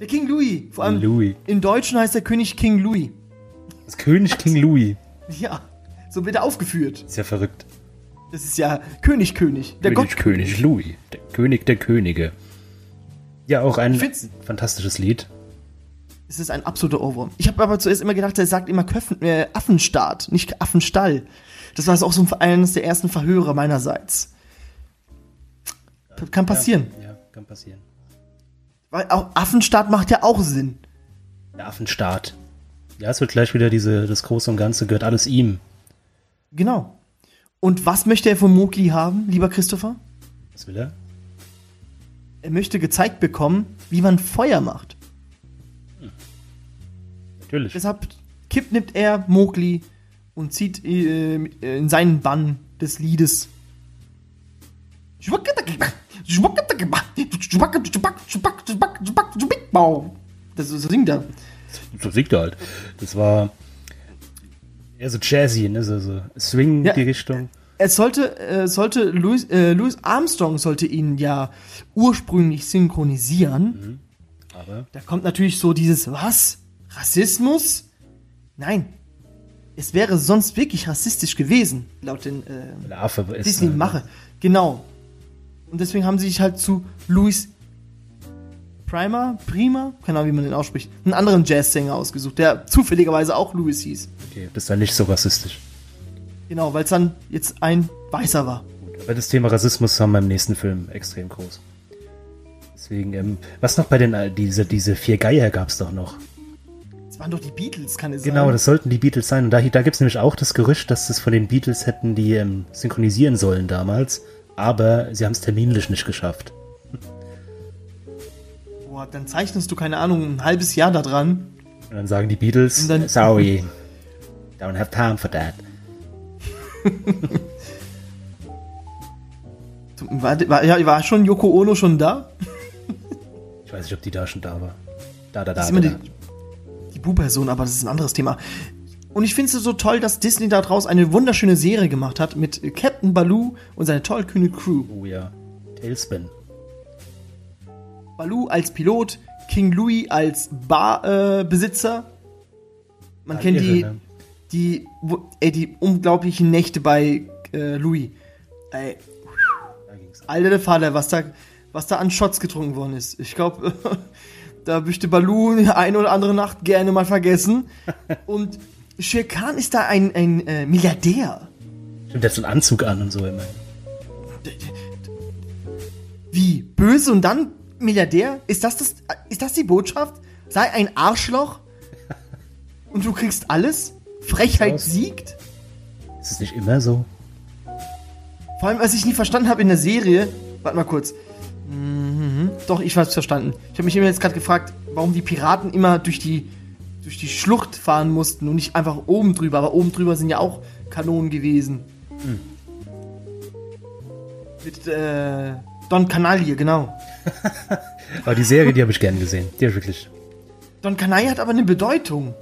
der King Louis. Vor allem Louis. im Deutschen heißt der König King Louis. Das König King Louis. Ja, so wird er aufgeführt. Ist ja verrückt. Das ist ja König König. Der König, Gott König Louis. Der König der Könige. Ja, auch ein fantastisches Lied. Es ist ein absoluter Ohrwurm. Ich habe aber zuerst immer gedacht, er sagt immer Köffen, äh, Affenstaat, nicht Affenstall. Das war auch so eines der ersten Verhöre meinerseits. Kann passieren. Ja, ja, kann passieren. Weil auch Affenstaat macht ja auch Sinn. Der Affenstaat. Ja, es wird gleich wieder diese, das Große und Ganze gehört alles ihm. Genau. Und was möchte er von Mowgli haben, lieber Christopher? Was will er? Er möchte gezeigt bekommen, wie man Feuer macht. Natürlich. Deshalb kidnappt er Mowgli und zieht äh, in seinen Bann des Liedes. Das so singt er. So singt er halt. Das war eher so jazzy, ne? So, so Swing Ja. die Richtung. Es sollte, äh, sollte Louis, äh, Louis Armstrong sollte ihn ja ursprünglich synchronisieren. Aber Da kommt natürlich so dieses, was? Rassismus? Nein. Es wäre sonst wirklich rassistisch gewesen, laut den äh, der Affe ist. Disney äh, mache. Genau. Und deswegen haben sie sich halt zu Louis Primer, Prima, keine Ahnung, wie man den ausspricht, einen anderen Jazzsänger ausgesucht, der zufälligerweise auch Louis hieß. Okay, das ist dann nicht so rassistisch. Genau, weil es dann jetzt ein Weißer war. Aber das Thema Rassismus haben wir im nächsten Film extrem groß. Deswegen, ähm, was noch bei den, diese, diese vier Geier gab's doch noch. Das waren doch die Beatles, kann es Genau, sein. das sollten die Beatles sein. Und da, da gibt's nämlich auch das Gerücht, dass das von den Beatles hätten die ähm, synchronisieren sollen damals. Aber sie haben es terminlich nicht geschafft. Boah, dann zeichnest du, keine Ahnung, ein halbes Jahr da dran. Und dann sagen die Beatles, sorry, don't have time for that. War, war, ja, war schon Yoko Ono schon da? Ich weiß nicht, ob die da schon da war. Da, da, da. Das ist immer da, die, die Bu-Person, aber das ist ein anderes Thema. Und ich finde es so toll, dass Disney daraus eine wunderschöne Serie gemacht hat mit Captain Baloo und seine tollkühne Crew. Oh ja. Tailspin. Baloo als Pilot, King Louis als Barbesitzer. Äh. Man Ah, kennt irre, die, ne? die, wo- ey, die unglaublichen Nächte bei äh, Louis. Ey, alter der Vater, was da, was da an Shots getrunken worden ist. Ich glaube, da möchte Baloo eine oder andere Nacht gerne mal vergessen. Und Shere Khan ist da ein, ein äh, Milliardär. Stimmt, der hat so einen Anzug an und so immer. Wie? Böse und dann Milliardär? Ist das, das, ist das die Botschaft? Sei ein Arschloch und du kriegst alles? Frechheit siegt? Ist es nicht immer so? Vor allem, was ich nie verstanden habe in der Serie. Warte mal kurz. Mhm. Doch, ich hab's verstanden. Ich habe mich immer jetzt gerade gefragt, warum die Piraten immer durch die, durch die Schlucht fahren mussten und nicht einfach oben drüber. Aber oben drüber sind ja auch Kanonen gewesen. Mit äh, Don Canalie, genau. Aber die Serie, die habe ich gern gesehen. Die habe ich wirklich. Don Canaille hat aber eine Bedeutung.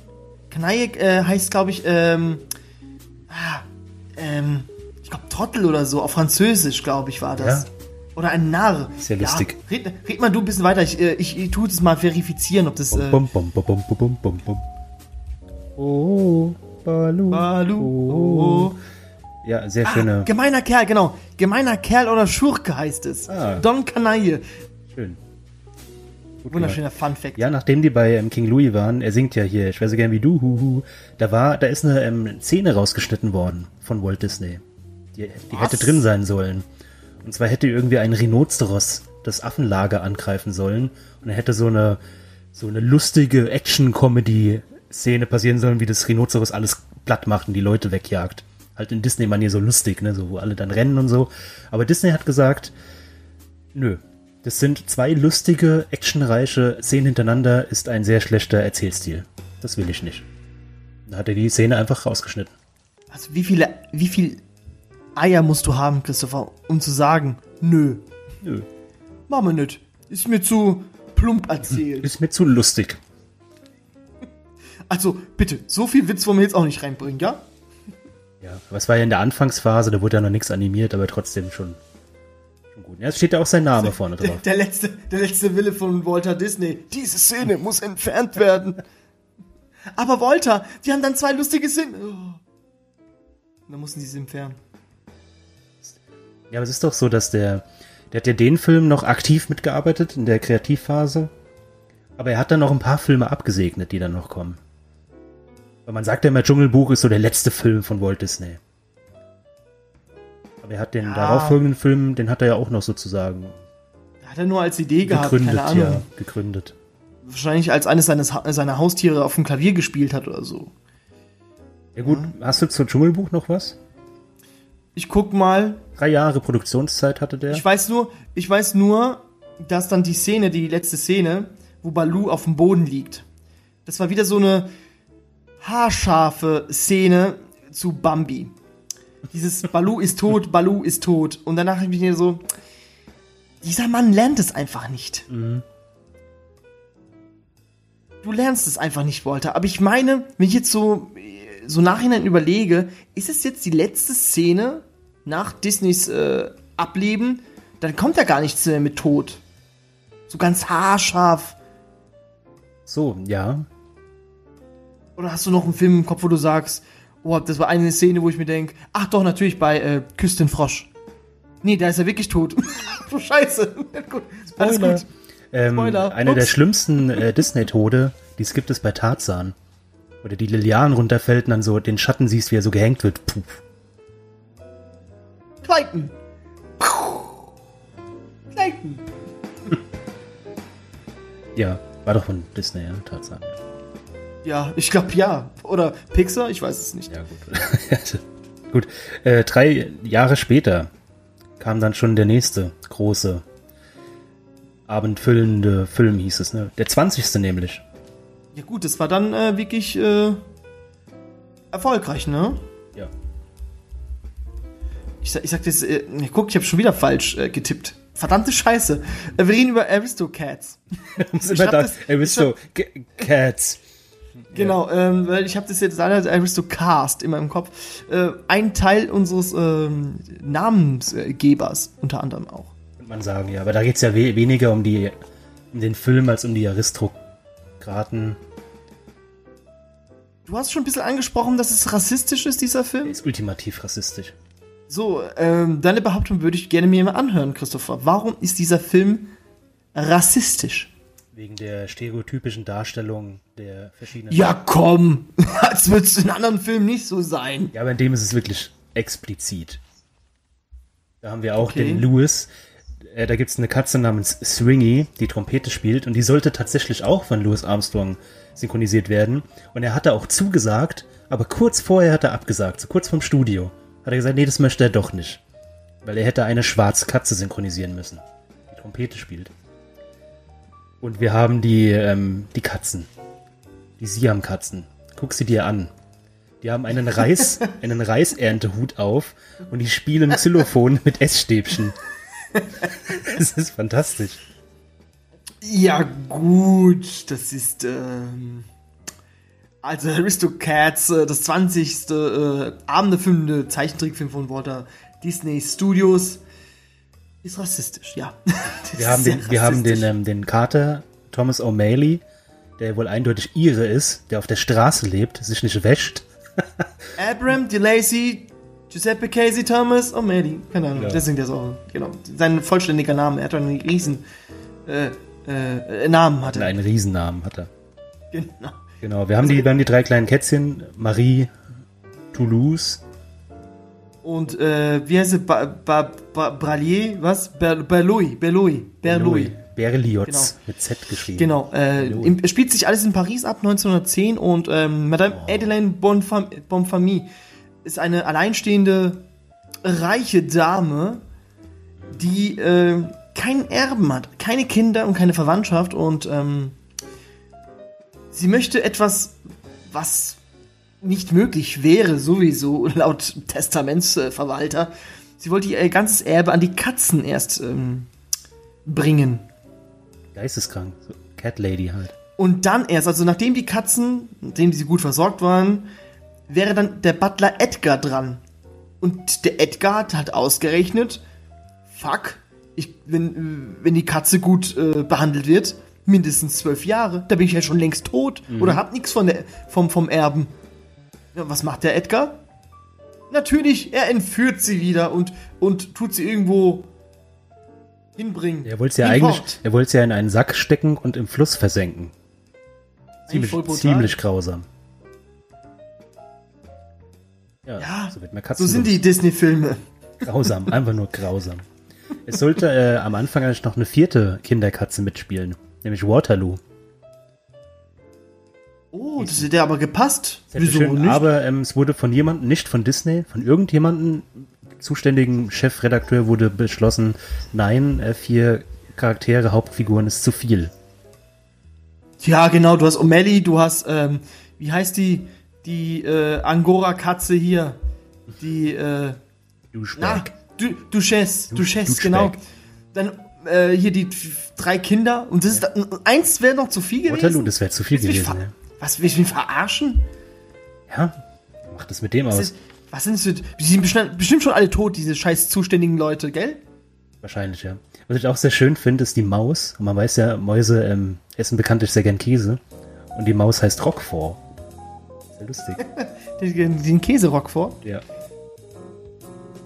Canaille äh, heißt, glaube ich, ähm, ah, ähm, ich glaube Trottel oder so, auf Französisch, glaube ich, war das. Ja. Oder ein Narr. Sehr lustig. Ja, red, red mal du ein bisschen weiter. Ich, äh, ich, ich tue es mal verifizieren, ob das. Äh, Bum, bum, bum, bum, bum, bum, bum, bum. Oh, Balu. Balu. Oh. Ja, sehr ah, schöne. gemeiner Kerl, genau. Gemeiner Kerl oder Schurke heißt es. Ah. Don Canaille. Schön. Gut Wunderschöner Fun Fact. Ja, nachdem die bei ähm, King Louis waren, er singt ja hier, ich wäre so gern wie du, hu, hu, da war, da ist eine ähm, Szene rausgeschnitten worden von Walt Disney. Die, die hätte drin sein sollen. Und zwar hätte irgendwie ein Rhinoceros das Affenlager angreifen sollen und er hätte so eine, so eine lustige Action-Comedy-Szene passieren sollen, wie das Rhinoceros alles platt macht und die Leute wegjagt. Halt in Disney-Manier so lustig, ne, so, wo alle dann rennen und so. Aber Disney hat gesagt, nö, das sind zwei lustige, actionreiche Szenen hintereinander, ist ein sehr schlechter Erzählstil. Das will ich nicht. Dann hat er die Szene einfach rausgeschnitten. Also wie viele, wie viel Eier musst du haben, Christopher, um zu sagen, nö, Nö. machen wir nicht. Ist mir zu plump erzählt. Ist mir zu lustig. Also bitte, so viel Witz wollen wir jetzt auch nicht reinbringen, ja? Ja, aber es war ja in der Anfangsphase, da wurde ja noch nichts animiert, aber trotzdem schon, schon gut. Ja, es steht ja auch sein Name vorne Der, drauf. der, letzte, der letzte Wille von Walter Disney. Diese Szene muss entfernt werden. Aber Walter, die haben dann zwei lustige Szenen. Oh. Dann mussten sie sie entfernen. Ja, aber es ist doch so, dass der, der hat ja den Film noch aktiv mitgearbeitet in der Kreativphase. Aber er hat dann noch ein paar Filme abgesegnet, die dann noch kommen. Weil man sagt ja immer, Dschungelbuch ist so der letzte Film von Walt Disney. Aber er hat den Ja. darauffolgenden Film, den hat er ja auch noch sozusagen Hat er nur als Idee gehabt, gegründet, keine Ahnung. ja, gegründet. Wahrscheinlich als eines seines, seiner Haustiere auf dem Klavier gespielt hat oder so. Ja gut, hast du zur Dschungelbuch noch was? Ich guck mal. Drei Jahre Produktionszeit hatte der. Ich weiß nur, ich weiß nur, dass dann die Szene, die letzte Szene, wo Balu auf dem Boden liegt. Das war wieder so eine haarscharfe Szene zu Bambi. Dieses Balu ist tot, Balu ist tot. Und danach habe ich mir so, dieser Mann lernt es einfach nicht. Du lernst es einfach nicht, Walter. Aber ich meine, wenn ich jetzt so, so nachhinein überlege, ist es jetzt die letzte Szene nach Disneys äh, Ableben? Dann kommt ja gar nichts mehr mit Tod. So ganz haarscharf. so, ja. Oder hast du noch einen Film im Kopf, wo du sagst, oh, das war eine Szene, wo ich mir denke, ach doch, natürlich bei äh, Küss den Frosch. Nee, da ist er wirklich tot. oh, scheiße. gut, alles Spoiler. gut. Ähm, Spoiler. einer der schlimmsten äh, Disney-Tode, die es gibt es bei Tarzan. Oder die Lilian runterfällt und dann so den Schatten siehst, wie er so gehängt wird. Puh. Clayton. Clayton. Ja, war doch von Disney, ja, Tarzan. Ja, ich glaube ja. Oder Pixar, ich weiß es nicht. Ja, gut. gut, äh, drei Jahre später kam dann schon der nächste große abendfüllende Film, hieß es, ne? Der 20. nämlich. Ja gut, das war dann äh, wirklich äh, erfolgreich, ne? Ich, sag- ich sag das, äh, guck, ich habe schon wieder falsch äh, getippt. Verdammte Scheiße. Äh, wir reden über Aristocats. Muss Ich immer hab da, das- er bist ich so, G- Cats. Genau, ähm, weil ich habe das jetzt leider Aristocast immer im Kopf. Äh, ein Teil unseres ähm, Namensgebers unter anderem auch. Könnte man sagen, ja. Aber da geht's ja we weniger um die, um den Film als um die Aristokraten. Du hast schon ein bisschen angesprochen, dass es rassistisch ist, dieser Der Film. ist ultimativ rassistisch. So, ähm, deine Behauptung würde ich gerne mir mal anhören, Christopher. Warum ist dieser Film rassistisch? Wegen der stereotypischen Darstellung der verschiedenen. Ja, komm! Als würde es in anderen Filmen nicht so sein. Ja, aber in dem ist es wirklich explizit. Da haben wir auch Okay. den Louis. Äh, da gibt's eine Katze namens Swingy, die Trompete spielt. Und die sollte tatsächlich auch von Louis Armstrong synchronisiert werden. Und er hatte auch zugesagt, aber kurz vorher hat er abgesagt, so kurz vorm Studio. Hat er gesagt, nee, das möchte er doch nicht. Weil er hätte eine schwarze Katze synchronisieren müssen, die Trompete spielt. Und wir haben die, ähm, die Katzen. Die Siam-Katzen. Guck sie dir an. Die haben einen Reis, einen Reiserntehut auf und die spielen Xylophon mit Essstäbchen. Das ist fantastisch. Ja, gut, das ist, ähm, also Aristocats, äh, das 20. Äh, abendfüllende Zeichentrickfilm von Walter Disney Studios. Ist rassistisch, ja. Wir haben den, wir haben den, ähm, den Kater Thomas O'Malley, der wohl eindeutig Ire ist, der auf der Straße lebt, sich nicht wäscht. Abram, DeLacy, Giuseppe Casey, Thomas, O'Malley. Keine Ahnung, Ja. deswegen der so, genau. Sein vollständiger Name, er hat einen riesen, äh, äh, Namen hatte. Einen Riesennamen hat er. Genau. Genau, wir haben die, wir haben die drei kleinen Kätzchen, Marie, Toulouse, Und äh, wie heißt er? Ba, ba, ba, Bralier, was? Ber, Berloy, Berloy, Berloy. Berlioz Genau. mit Z geschrieben. Genau, äh, im, es spielt sich alles in Paris ab 1910 und ähm, Madame Oh. Madeleine Bonfam Bonfamie ist eine alleinstehende, reiche Dame, die äh, keinen Erben hat, keine Kinder und keine Verwandtschaft und ähm, sie möchte etwas, was nicht möglich wäre, sowieso laut Testamentsverwalter. Sie wollte ihr ganzes Erbe an die Katzen erst ähm, bringen. Geisteskrank. So, Cat Lady halt. Und dann erst, also nachdem die Katzen, nachdem sie gut versorgt waren, wäre dann der Butler Edgar dran. Und der Edgar hat halt ausgerechnet, fuck, ich, wenn, wenn die Katze gut äh, behandelt wird, mindestens zwölf Jahre, da bin ich ja schon längst tot oder hab nichts von der, vom, vom Erben. Ja, was macht der Edgar? Natürlich, er entführt sie wieder und, und tut sie irgendwo hinbringen. Er wollte es ja eigentlich, er wollte es ja in einen Sack stecken und im Fluss versenken. Ziemlich, ziemlich grausam. Ja, Ja, so wird man Katzen So sind die Disney-Filme. Grausam, einfach nur grausam. Es sollte äh, am Anfang eigentlich noch eine vierte Kinderkatze mitspielen, nämlich Waterloo. Oh, das hätte aber gepasst. Wieso schön, nicht? Aber ähm, es wurde von jemandem, nicht von Disney, von irgendjemandem, zuständigen Chefredakteur wurde beschlossen, nein, äh, vier Charaktere, Hauptfiguren ist zu viel. ja, genau, du hast O'Malley, du hast, ähm, wie heißt die, die äh, Angora-Katze hier? Die, äh, na, Douchebag. du, Duchesse, Duchesse, Douchebag. genau. Dann äh, hier die drei Kinder und das ist, eins wäre noch zu viel gewesen. Waterloo, das wäre zu viel gewesen. Ja. Was, willst du mich verarschen? ja, mach das mit dem Was, aus. ist, was sind das für, die sind bestimmt, bestimmt schon alle tot, diese scheiß zuständigen Leute, gell? Wahrscheinlich, ja. Was ich auch sehr schön finde, ist die Maus. Und man weiß ja, Mäuse ähm, essen bekanntlich sehr gern Käse. Und die Maus heißt Roquefort. Sehr lustig. Den, den Käserock vor. ja.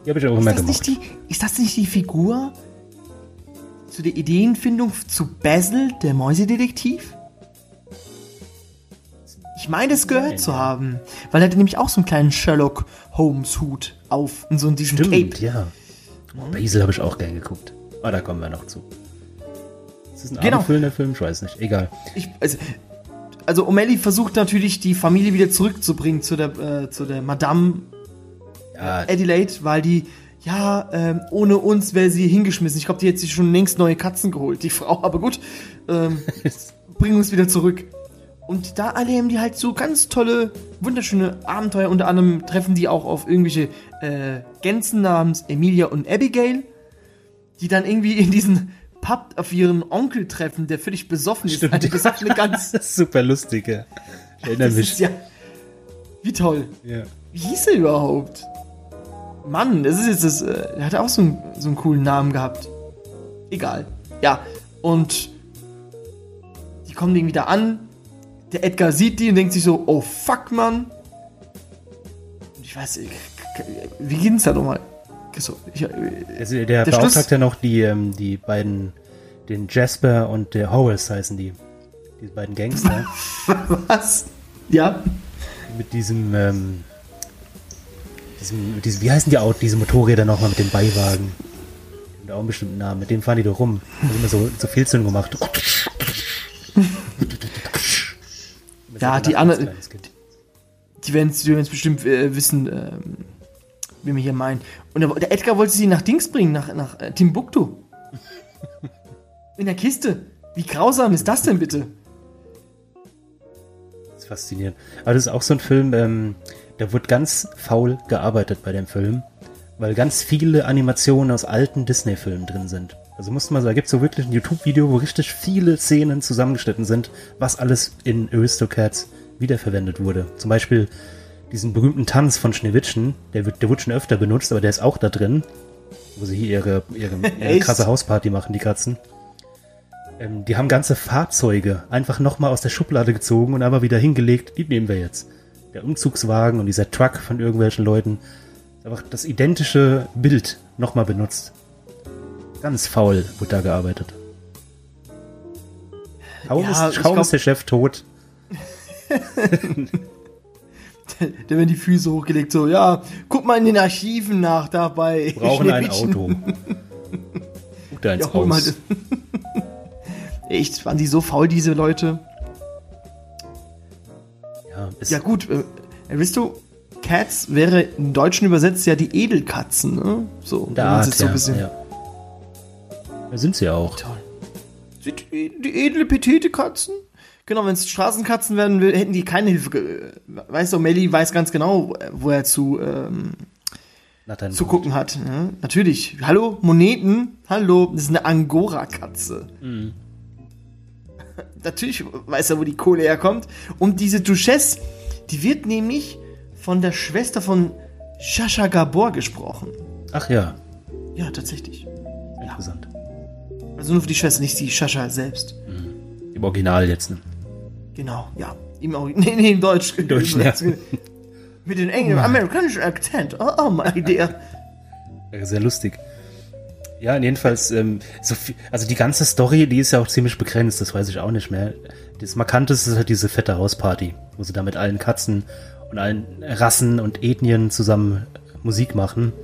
Die habe ich auch immer gemacht. nicht die, ist das nicht die Figur zu der Ideenfindung zu Basil, der Mäusedetektiv? Ich meine, es gehört Nein, zu haben. Weil er hatte nämlich auch so einen kleinen Sherlock Holmes-Hut auf und so in diesem Stimmt, Cape. ja. Oh, Basil habe ich auch gern geguckt. Aber da kommen wir noch zu. Ist das ein Genau. abendfüllender Film? Ich weiß nicht. Egal. Ich, also, also O'Malley versucht natürlich, die Familie wieder zurückzubringen zu der, äh, zu der Madame Ja, Adelaide, weil die, ja, ähm, ohne uns wäre sie hingeschmissen. Ich glaube, die hätte sich schon längst neue Katzen geholt, die Frau. Aber gut, ähm, bringen uns wieder zurück. Und da erleben die halt so ganz tolle, wunderschöne Abenteuer. Unter anderem treffen die auch auf irgendwelche äh, Gänsen namens Emilia und Abigail, die dann irgendwie in diesen Pub auf ihren Onkel treffen, der völlig besoffen ist. Stimmt. Eine besoffene Gans. das ist super lustig, ja. Ich erinnere Das mich. ist ja. Wie toll. Ja. Wie hieß er überhaupt? Mann, das ist jetzt das. Äh, er hat auch so einen, so einen coolen Namen gehabt. Egal. Ja, und die kommen irgendwie da an. Der Edgar sieht die und denkt sich so: Oh fuck, Mann. Und ich weiß, ich, wie geht's da nochmal? So, ich, äh, Also der, Der beauftragt Schluss- ja noch die, ähm, die beiden, den Jasper und der Horace heißen die. Die beiden Gangster. was? Ja, mit diesem, ähm, Diesem, diesem, wie heißen die Autos, diese Motorräder nochmal mit dem Beiwagen? Und auch einen bestimmten Namen. Mit dem fahren die doch rum. Da immer so, so Filzungen gemacht. Ja, die anderen, die werden es bestimmt äh, wissen, ähm, wie wir hier meinen. Und der, der, Edgar wollte sie nach Dings bringen, nach, nach äh, Timbuktu. In der Kiste. Wie grausam ist das denn bitte? Das ist faszinierend. Aber das ist auch so ein Film, ähm, da wird ganz faul gearbeitet bei dem Film, weil ganz viele Animationen aus alten Disney-Filmen drin sind. Also musste man sagen, da gibt es so wirklich ein YouTube-Video, wo richtig viele Szenen zusammengeschnitten sind, was alles in Aristocats wiederverwendet wurde. Zum Beispiel diesen berühmten Tanz von Schneewittchen, der wird, der wird schon öfter benutzt, aber der ist auch da drin, wo sie hier ihre, ihre, ihre krasse Hausparty machen, die Katzen. Ähm, die haben ganze Fahrzeuge einfach nochmal aus der Schublade gezogen und einfach wieder hingelegt. Die nehmen wir jetzt. Der Umzugswagen und dieser Truck von irgendwelchen Leuten. Einfach das identische Bild nochmal benutzt. Ganz faul wird da gearbeitet. Kaum, ja, ist, kaum glaub, ist der Chef tot. der, werden die Füße hochgelegt, so, ja, guck mal in den Archiven nach dabei. Wir brauchen ein Auto. Guck da ins ja, Haus. Echt, waren die so faul, diese Leute? Ja, ja gut, äh, weißt du, Cats wäre im Deutschen übersetzt ja die Edelkatzen, ne? So, da Art, so ja, bisschen. Ja. Da sind sie auch. Toll. Die, die edle, petite Katzen? Genau, wenn es Straßenkatzen werden will, hätten die keine Hilfe. Weißt du, Melly weiß ganz genau, wo er zu, ähm, zu gucken hat. Ne? Natürlich. Hallo, Moneten. Hallo, das ist eine Angora-Katze. Mhm. Natürlich weiß er, wo die Kohle herkommt. Und diese Duchesse, die wird nämlich von der Schwester von Shasha Gabor gesprochen. Ach ja. Ja, tatsächlich. Interessant. Also nur für die Schwester, nicht die Shasha selbst. Mhm. Im Original jetzt, ne? Genau, ja. Im, nee, nee, im Deutsch. Im Deutsch, ja. Mit dem englischen, amerikanischen Akzent. Oh, oh my dear. Sehr lustig. Ja, jedenfalls, ähm, so viel, also die ganze Story, die ist ja auch ziemlich begrenzt, das weiß ich auch nicht mehr. Das Markanteste ist halt diese fette Hausparty, wo sie da mit allen Katzen und allen Rassen und Ethnien zusammen Musik machen.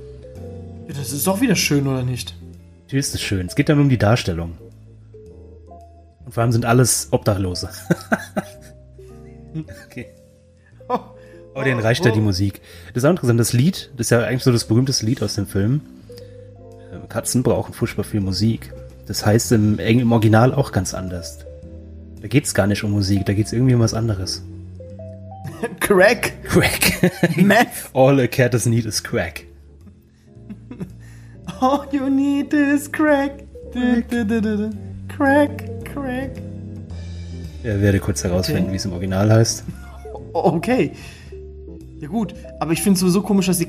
Ja, das ist doch wieder schön, oder nicht? Natürlich ist es schön. Es geht dann um die Darstellung. Und vor allem sind alles Obdachlose. okay. Oh, Aber denen reicht oh. ja die Musik. Das ist auch interessant, das Lied, das ist ja eigentlich so das berühmteste Lied aus dem Film. Katzen brauchen furchtbar viel Musik. Das heißt im, im Original auch ganz anders. Da geht es gar nicht um Musik, da geht es irgendwie um was anderes. Crack. Crack. Meth. All a cat does need is crack. All you need is crack. Crack. Crack. crack. Ja, werde kurz herausfinden, okay. wie es im Original heißt. Okay. Ja gut, aber ich finde es sowieso komisch, dass die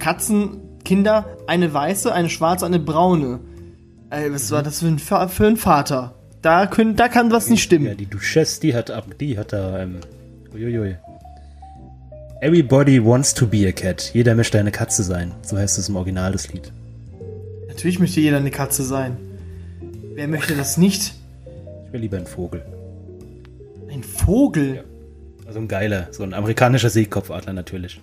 Katzenkinder eine weiße, eine schwarze, eine braune. Ey, was war das für ein, für ein Vater? Da, können, da kann was nicht stimmen. Ja, die Duchesse, die hat ab, die hat da, ähm, uiuiui. Everybody wants to be a cat. Jeder möchte eine Katze sein. So heißt es im Original das Lied. Natürlich möchte jeder eine Katze sein. Wer möchte das nicht? Ich wäre lieber ein Vogel. Ein Vogel? Ja. Also ein geiler, so ein amerikanischer Seekopfadler natürlich.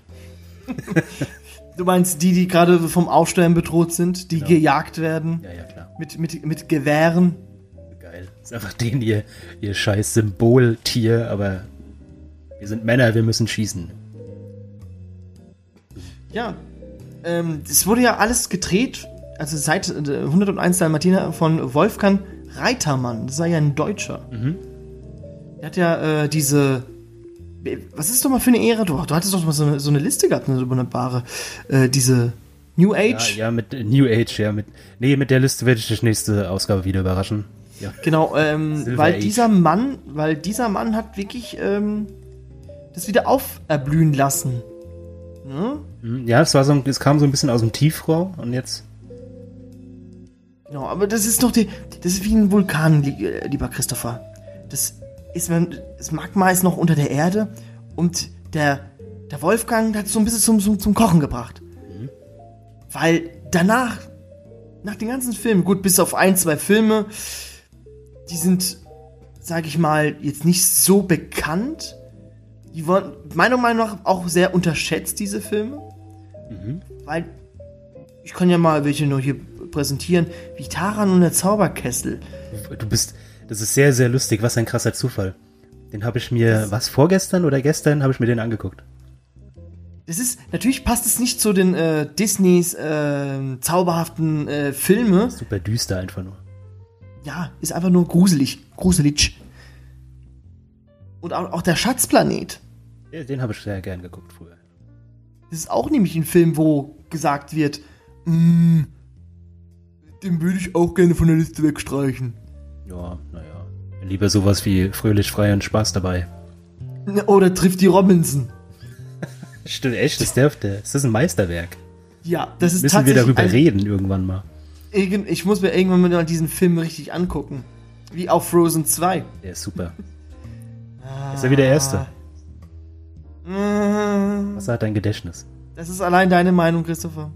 du meinst die, die gerade vom Aufstellen bedroht sind, die genau. gejagt werden? Ja, ja, klar. Mit, mit, mit Gewehren? Geil. Das ist einfach den ihr, ihr scheiß Symboltier, aber wir sind Männer, wir müssen schießen. Ja, ähm, es wurde ja alles gedreht, also seit 101 äh, Martina von Wolfgang Reitermann, das sei ja ein Deutscher. Mhm. Der hat ja äh, diese. Was ist doch mal für eine Ehre? Du, du hattest doch mal so eine, so eine Liste gehabt, eine wunderbare. Äh, diese New Age. Ja, ja, mit New Age, ja. Mit, nee, mit der Liste werde ich dich nächste Ausgabe wieder überraschen. Ja. Genau, ähm, weil Age. dieser Mann, weil dieser Mann hat wirklich ähm, das wieder auferblühen lassen. Ne? Mhm, ja, es war so, es kam so ein bisschen aus dem Tiefrohr und jetzt Genau, aber das ist doch die, das ist wie ein Vulkan, lieber Christopher. Das ist, das Magma ist noch unter der Erde und der, der Wolfgang hat es so ein bisschen zum, zum, zum Kochen gebracht. Mhm. Weil danach, nach den ganzen Filmen, gut, bis auf ein, zwei Filme, die sind, sag ich mal, jetzt nicht so bekannt. Die wurden meiner Meinung nach auch sehr unterschätzt, diese Filme. Weil ich kann ja mal welche nur hier präsentieren, wie Taran und der Zauberkessel. Du bist, das ist sehr, sehr lustig. Was ein krasser Zufall. Den habe ich mir, was, vorgestern oder gestern, habe ich mir den angeguckt. Das ist, natürlich passt es nicht zu den äh, Disneys äh, zauberhaften äh, Filme. Super düster einfach nur. Ja, ist einfach nur gruselig. Gruselig. Und auch, auch der Schatzplanet. Ja, den habe ich sehr gern geguckt früher. Das ist auch nämlich ein Film, wo gesagt wird, mm, den würde ich auch gerne von der Liste wegstreichen. Ja, naja. Lieber sowas wie fröhlich, frei und Spaß dabei. Oder trifft die Robinson. Stimmt, echt, das darf der. Ist das ein Meisterwerk? Ja, das ist Müssen wir tatsächlich darüber ein, reden irgendwann mal. Ich muss mir irgendwann mal diesen Film richtig angucken. Wie auch Frozen 2. Der ist super. Ist er wieder der Erste? Mm, Was hat dein Gedächtnis? Das ist allein deine Meinung, Christopher.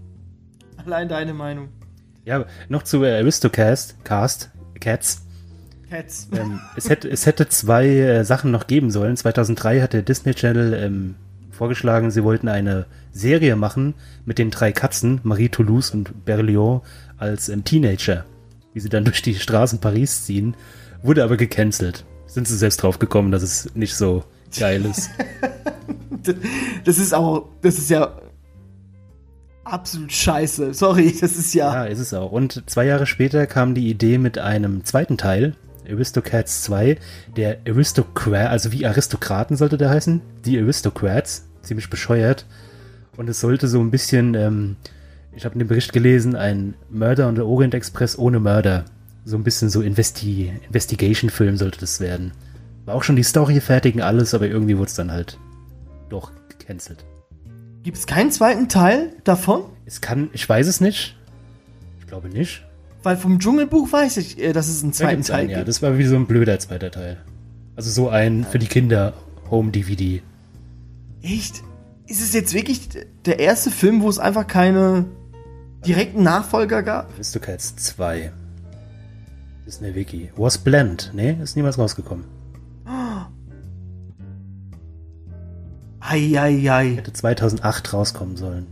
Allein deine Meinung. Ja, noch zu äh, Aristocast, Cast, Cats. Cats. Ähm, es, hätte, es hätte zwei äh, Sachen noch geben sollen. 2003 hat der Disney Channel ähm, vorgeschlagen, sie wollten eine Serie machen mit den drei Katzen, Marie Toulouse und Berlioz, als ähm, Teenager, wie sie dann durch die Straßen Paris ziehen. Wurde aber gecancelt. Sind sie selbst drauf gekommen, dass es nicht so geil ist. Das ist auch, das ist ja absolut scheiße. Sorry, das ist ja. Ja, ist es auch. Und zwei Jahre später kam die Idee mit einem zweiten Teil, Aristocats 2, der Aristocrat, also wie Aristokraten sollte der heißen, die Aristocrats, ziemlich bescheuert. Und es sollte so ein bisschen, ähm, ich habe in dem Bericht gelesen, ein Murder und der Orient Express ohne Mörder. So ein bisschen so Investi Investigation-Film sollte das werden. War auch schon die Story fertig und alles, aber irgendwie wurde es dann halt doch gecancelt. Gibt es keinen zweiten Teil davon? Es kann, ich weiß es nicht. Ich glaube nicht. Weil vom Dschungelbuch weiß ich, äh, dass es einen Da zweiten gibt's Teil einen, ja. gibt. Das war wie so ein blöder zweiter Teil. Also so ein für die Kinder Home-DVD. Echt? Ist es jetzt wirklich der erste Film, wo es einfach keine direkten Nachfolger gab? Aristocats 2. Das ist eine Wiki. Was Blend? Nee, ist niemals rausgekommen. Eieiei. Hätte 2008 rauskommen sollen.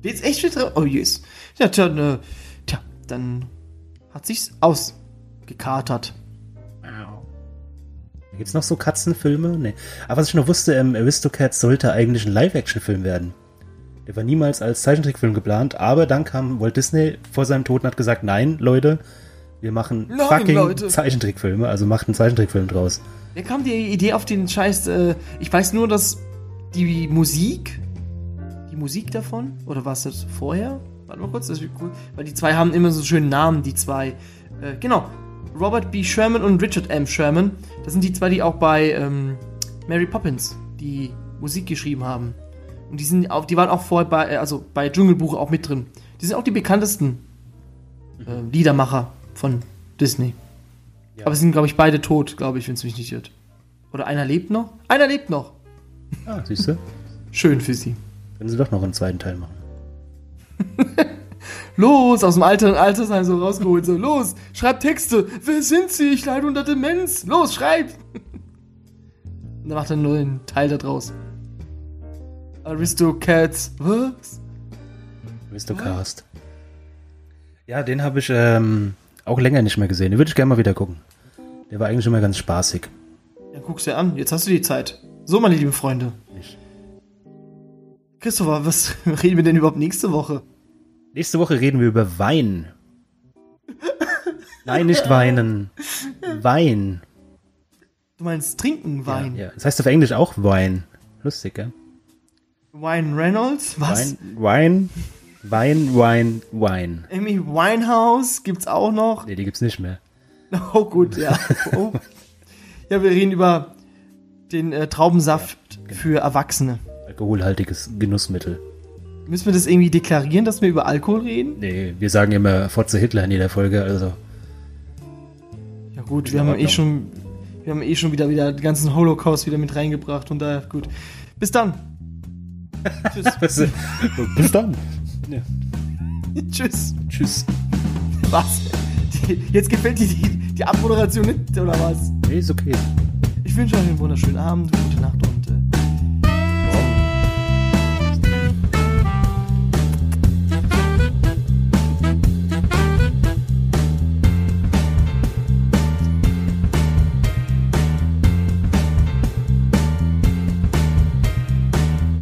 Steht's echt wieder? Oh yes. Ja, tja, ne, tja, dann hat sich's ausgekatert. Gibt's noch so Katzenfilme? Nee. Aber was ich noch wusste, ähm, Aristocats sollte eigentlich ein Live-Action-Film werden. Der war niemals als Zeichentrickfilm geplant, aber dann kam Walt Disney vor seinem Tod und hat gesagt, nein, Leute, wir machen Nein, fucking Leute. Zeichentrickfilme, also macht einen Zeichentrickfilm draus. Wer kam die Idee auf den Scheiß? Äh, ich weiß nur, dass die Musik, die Musik davon, oder war es das vorher? Warte mal kurz, das ist cool, weil die zwei haben immer so schönen Namen, die zwei. Äh, genau, Robert B. Sherman und Richard M. Sherman. Das sind die zwei, die auch bei ähm, Mary Poppins die Musik geschrieben haben. Und die sind auch, die waren auch vorher bei, äh, also bei Dschungelbuch auch mit drin. Die sind auch die bekanntesten äh, Liedermacher von Disney. Ja. Aber sie sind, glaube ich, beide tot, glaube ich, wenn es mich nicht irrt. Oder einer lebt noch? Einer lebt noch. Ah, siehst du? Schön für sie. Können sie doch noch einen zweiten Teil machen. Los, aus dem Alter Altersheim so rausgeholt. So, los, schreibt Texte. Wer sind sie? Ich leide unter Demenz. Los, schreibt. Und dann macht er einen neuen Teil da draus. Aristocats. Was? Aristocast. Ja, den habe ich ähm, auch länger nicht mehr gesehen. Den würde ich gerne mal wieder gucken. Der war eigentlich immer ganz spaßig. Ja, guck's dir an. Jetzt hast du die Zeit. So, meine lieben Freunde. Nicht. Christopher, was reden wir denn überhaupt nächste Woche? Nächste Woche reden wir über Wein. Nein, nicht weinen. Wein. Du meinst trinken Wein. Ja, ja. Das heißt auf Englisch auch Wein. Lustig, gell? Wine Reynolds? Was? Wein, Wein, Wein, Wein, Wein. Amy Winehouse gibt's auch noch. Nee, die gibt's nicht mehr. Oh, gut, ja. Oh. Ja, wir reden über den äh, Traubensaft für Erwachsene. Alkoholhaltiges Genussmittel. Müssen wir das irgendwie deklarieren, dass wir über Alkohol reden? Nee, wir sagen immer Fotze Hitler in jeder Folge, also. Ja gut, wir haben eh schon, wir haben eh schon wieder, wieder den ganzen Holocaust wieder mit reingebracht und daher gut. Bis dann. Tschüss. Was, bis dann. Ja. Tschüss. Tschüss. Was? Die, jetzt gefällt dir die, die Abmoderation nicht, oder was? Nee, ist okay. Ich wünsche euch einen wunderschönen Abend, gute Nacht und